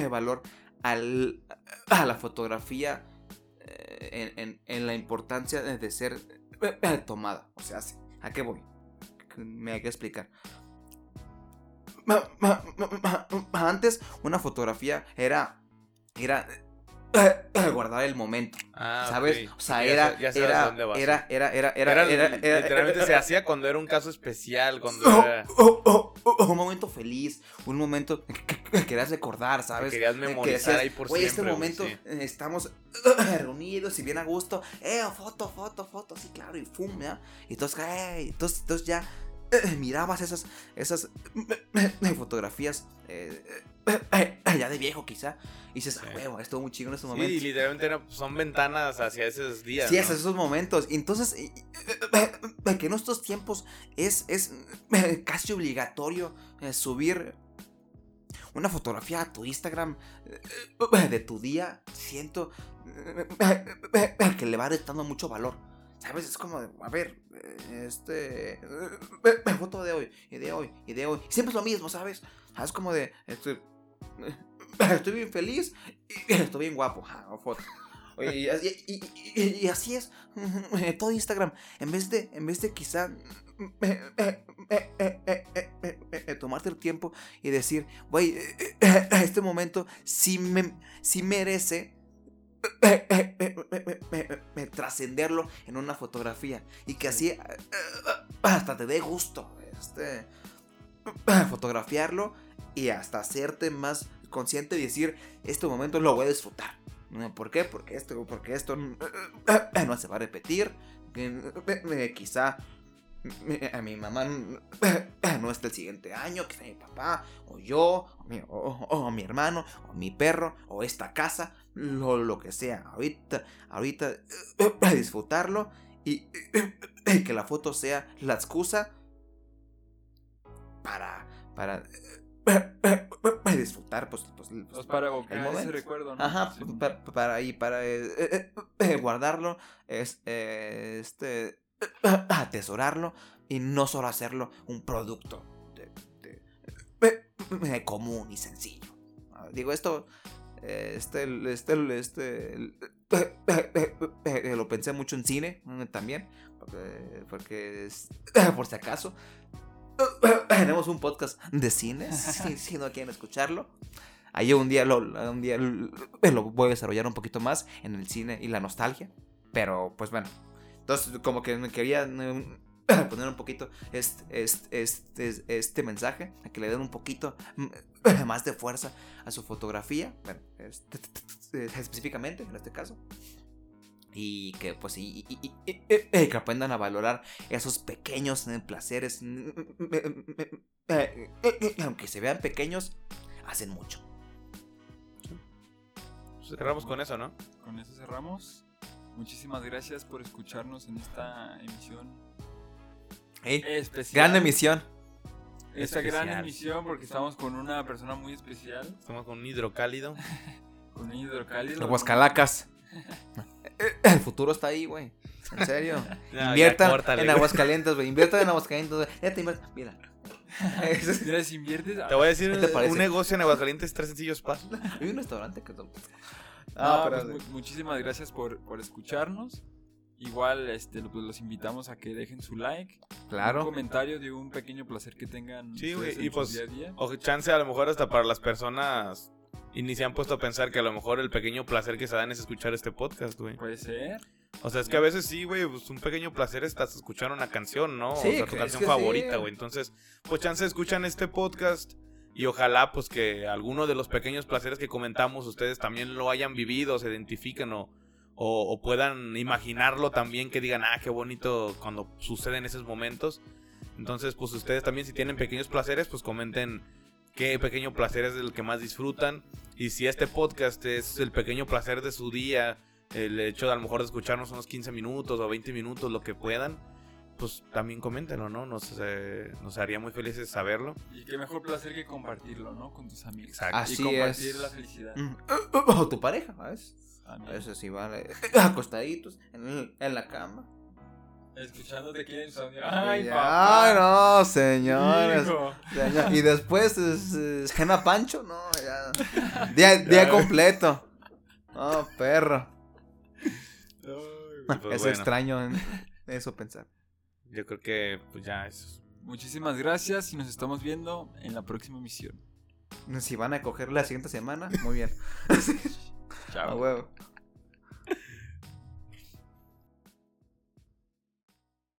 valor al, a la fotografía eh, en, la importancia de ser tomada. O sea, ¿a qué voy? Me hay que explicar. Antes una fotografía era era guardar el momento, Ah, ¿sabes? O sea, Ya era ya sé a era, dónde vas. era era era era Era- era- era- literalmente era- se hacía cuando era un caso especial, cuando Oh, era- oh, oh, un momento feliz, un momento que, que- que querías recordar, ¿sabes? que querías que memorizar decías, ahí por "Güey, siempre. este momento sí. estamos reunidos y bien a gusto, eh, foto, foto, foto, sí, claro, y fum, ¿ya? Y entonces, eh, entonces, entonces ya mirabas esas, esas fotografías eh, ya de viejo quizá, y dices, Sí. ah, huevo, estuvo muy chido en estos Sí, momentos. literalmente era- son ventanas hacia esos días. Sí, ¿no? es esos momentos. Entonces, que en estos tiempos es, es eh, casi obligatorio eh, subir una fotografía a tu Instagram eh, de tu día. Siento eh, que le va restando mucho valor. ¿Sabes? Es como, de, a ver, este. eh, Foto de hoy, y de hoy, y de hoy. Siempre es lo mismo, ¿sabes? Es como de. Este, estoy bien feliz y estoy bien guapo. Y, así es todo Instagram. En vez de, en vez de quizá tomarte el tiempo y decir, güey, este momento sí, me, sí merece trascenderlo en una fotografía. Y que así hasta te dé gusto este, fotografiarlo y hasta hacerte más consciente y decir, este momento lo voy a disfrutar. ¿Por qué? Porque esto, porque esto no se va a repetir. que, eh, Quizá eh, a mi mamá no está el siguiente año, quizá mi papá, o yo, o mi, o- mi hermano, o mi perro, o esta casa, lo, lo que sea. Ahorita, ahorita disfrutarlo y que la foto sea la excusa para, para eh, disfrutar, pues, pues, pues, Pues para evocar ese recuerdo, ¿no? Ajá, Sí. para, para ahí, para eh, eh, eh, guardarlo, es, eh, este, atesorarlo y no solo hacerlo un producto de- de- de común y sencillo. Ah, Digo, esto, eh, este, este, este, eh, lo pensé mucho en cine eh, también, porque, porque es- por si acaso, tenemos un podcast de cine, si, si no quieren escucharlo. Ahí un día, lo, un día lo voy a desarrollar un poquito más en el cine y la nostalgia, pero pues bueno. Entonces, como que me quería eh, poner un poquito este, este, este, este mensaje, a que le den un poquito mm, más de fuerza a su fotografía, bueno, este, específicamente en este caso. Y que pues y, y- y- y- y que aprendan a valorar esos pequeños eh, placeres, eh, aunque se vean pequeños, hacen mucho. Pues cerramos con eso, ¿no? Con eso cerramos. Muchísimas gracias por escucharnos en esta emisión Ey, especial. gran emisión. Esta gran emisión porque estamos con una persona muy especial, Estamos con un hidrocálido. con un hidrocálido. Aguascalacas. El futuro está ahí, güey. En serio. Ya, Inviertan córtale, en. Aguascalientes, güey. Inviertan en Aguascalientes, güey. Ya te inviertes. Mira. Mira, si inviertes. Te voy a decir, un negocio en Aguascalientes, tres sencillos pasos. Hay un restaurante que. No, Ah, pues, pero. mu- muchísimas gracias por, por escucharnos. Igual este, pues, los invitamos a que dejen su like, un Claro. comentario de un pequeño placer que tengan Sí, güey, y pues, día a día. O chance a lo mejor hasta para las personas y ni se han puesto a pensar que a lo mejor el pequeño placer que se dan es escuchar este podcast, güey. Puede ser. O sea, es que a veces sí, güey, pues un pequeño placer es hasta escuchar una canción, ¿no? Sí, o sea, tu canción sí. favorita, güey. Entonces, pues chance escuchan este podcast y ojalá pues que alguno de los pequeños placeres que comentamos ustedes también lo hayan vivido, se identifiquen o, o, o puedan imaginarlo también, que digan, ah, qué bonito cuando suceden esos momentos. Entonces, pues ustedes también si tienen pequeños placeres, pues comenten qué pequeño placer es el que más disfrutan. Y si este podcast es el pequeño placer de su día, el hecho de a lo mejor de escucharnos unos 15 minutos o 20 minutos, lo que puedan, pues también coméntenlo, ¿no? Nos, eh, nos haría muy felices saberlo. Y qué mejor placer que compartirlo, ¿no? Con tus amigos. Exacto. Así y compartir es. la felicidad. Mm. O tu pareja, ¿sabes? También. Eso sí, vale. Acostaditos en, el- en la cama. Escuchándote quieren sus amigos. Ay, papá. no, señores. Señor. Y después es, es Gema Pancho, no, ya. Día, día completo. Oh, perro. Pues, es bueno, extraño en- eso pensar. Yo creo que pues ya es Muchísimas gracias y nos estamos viendo en la próxima emisión. Si van a coger la siguiente semana, muy bien. Chao. A huevo.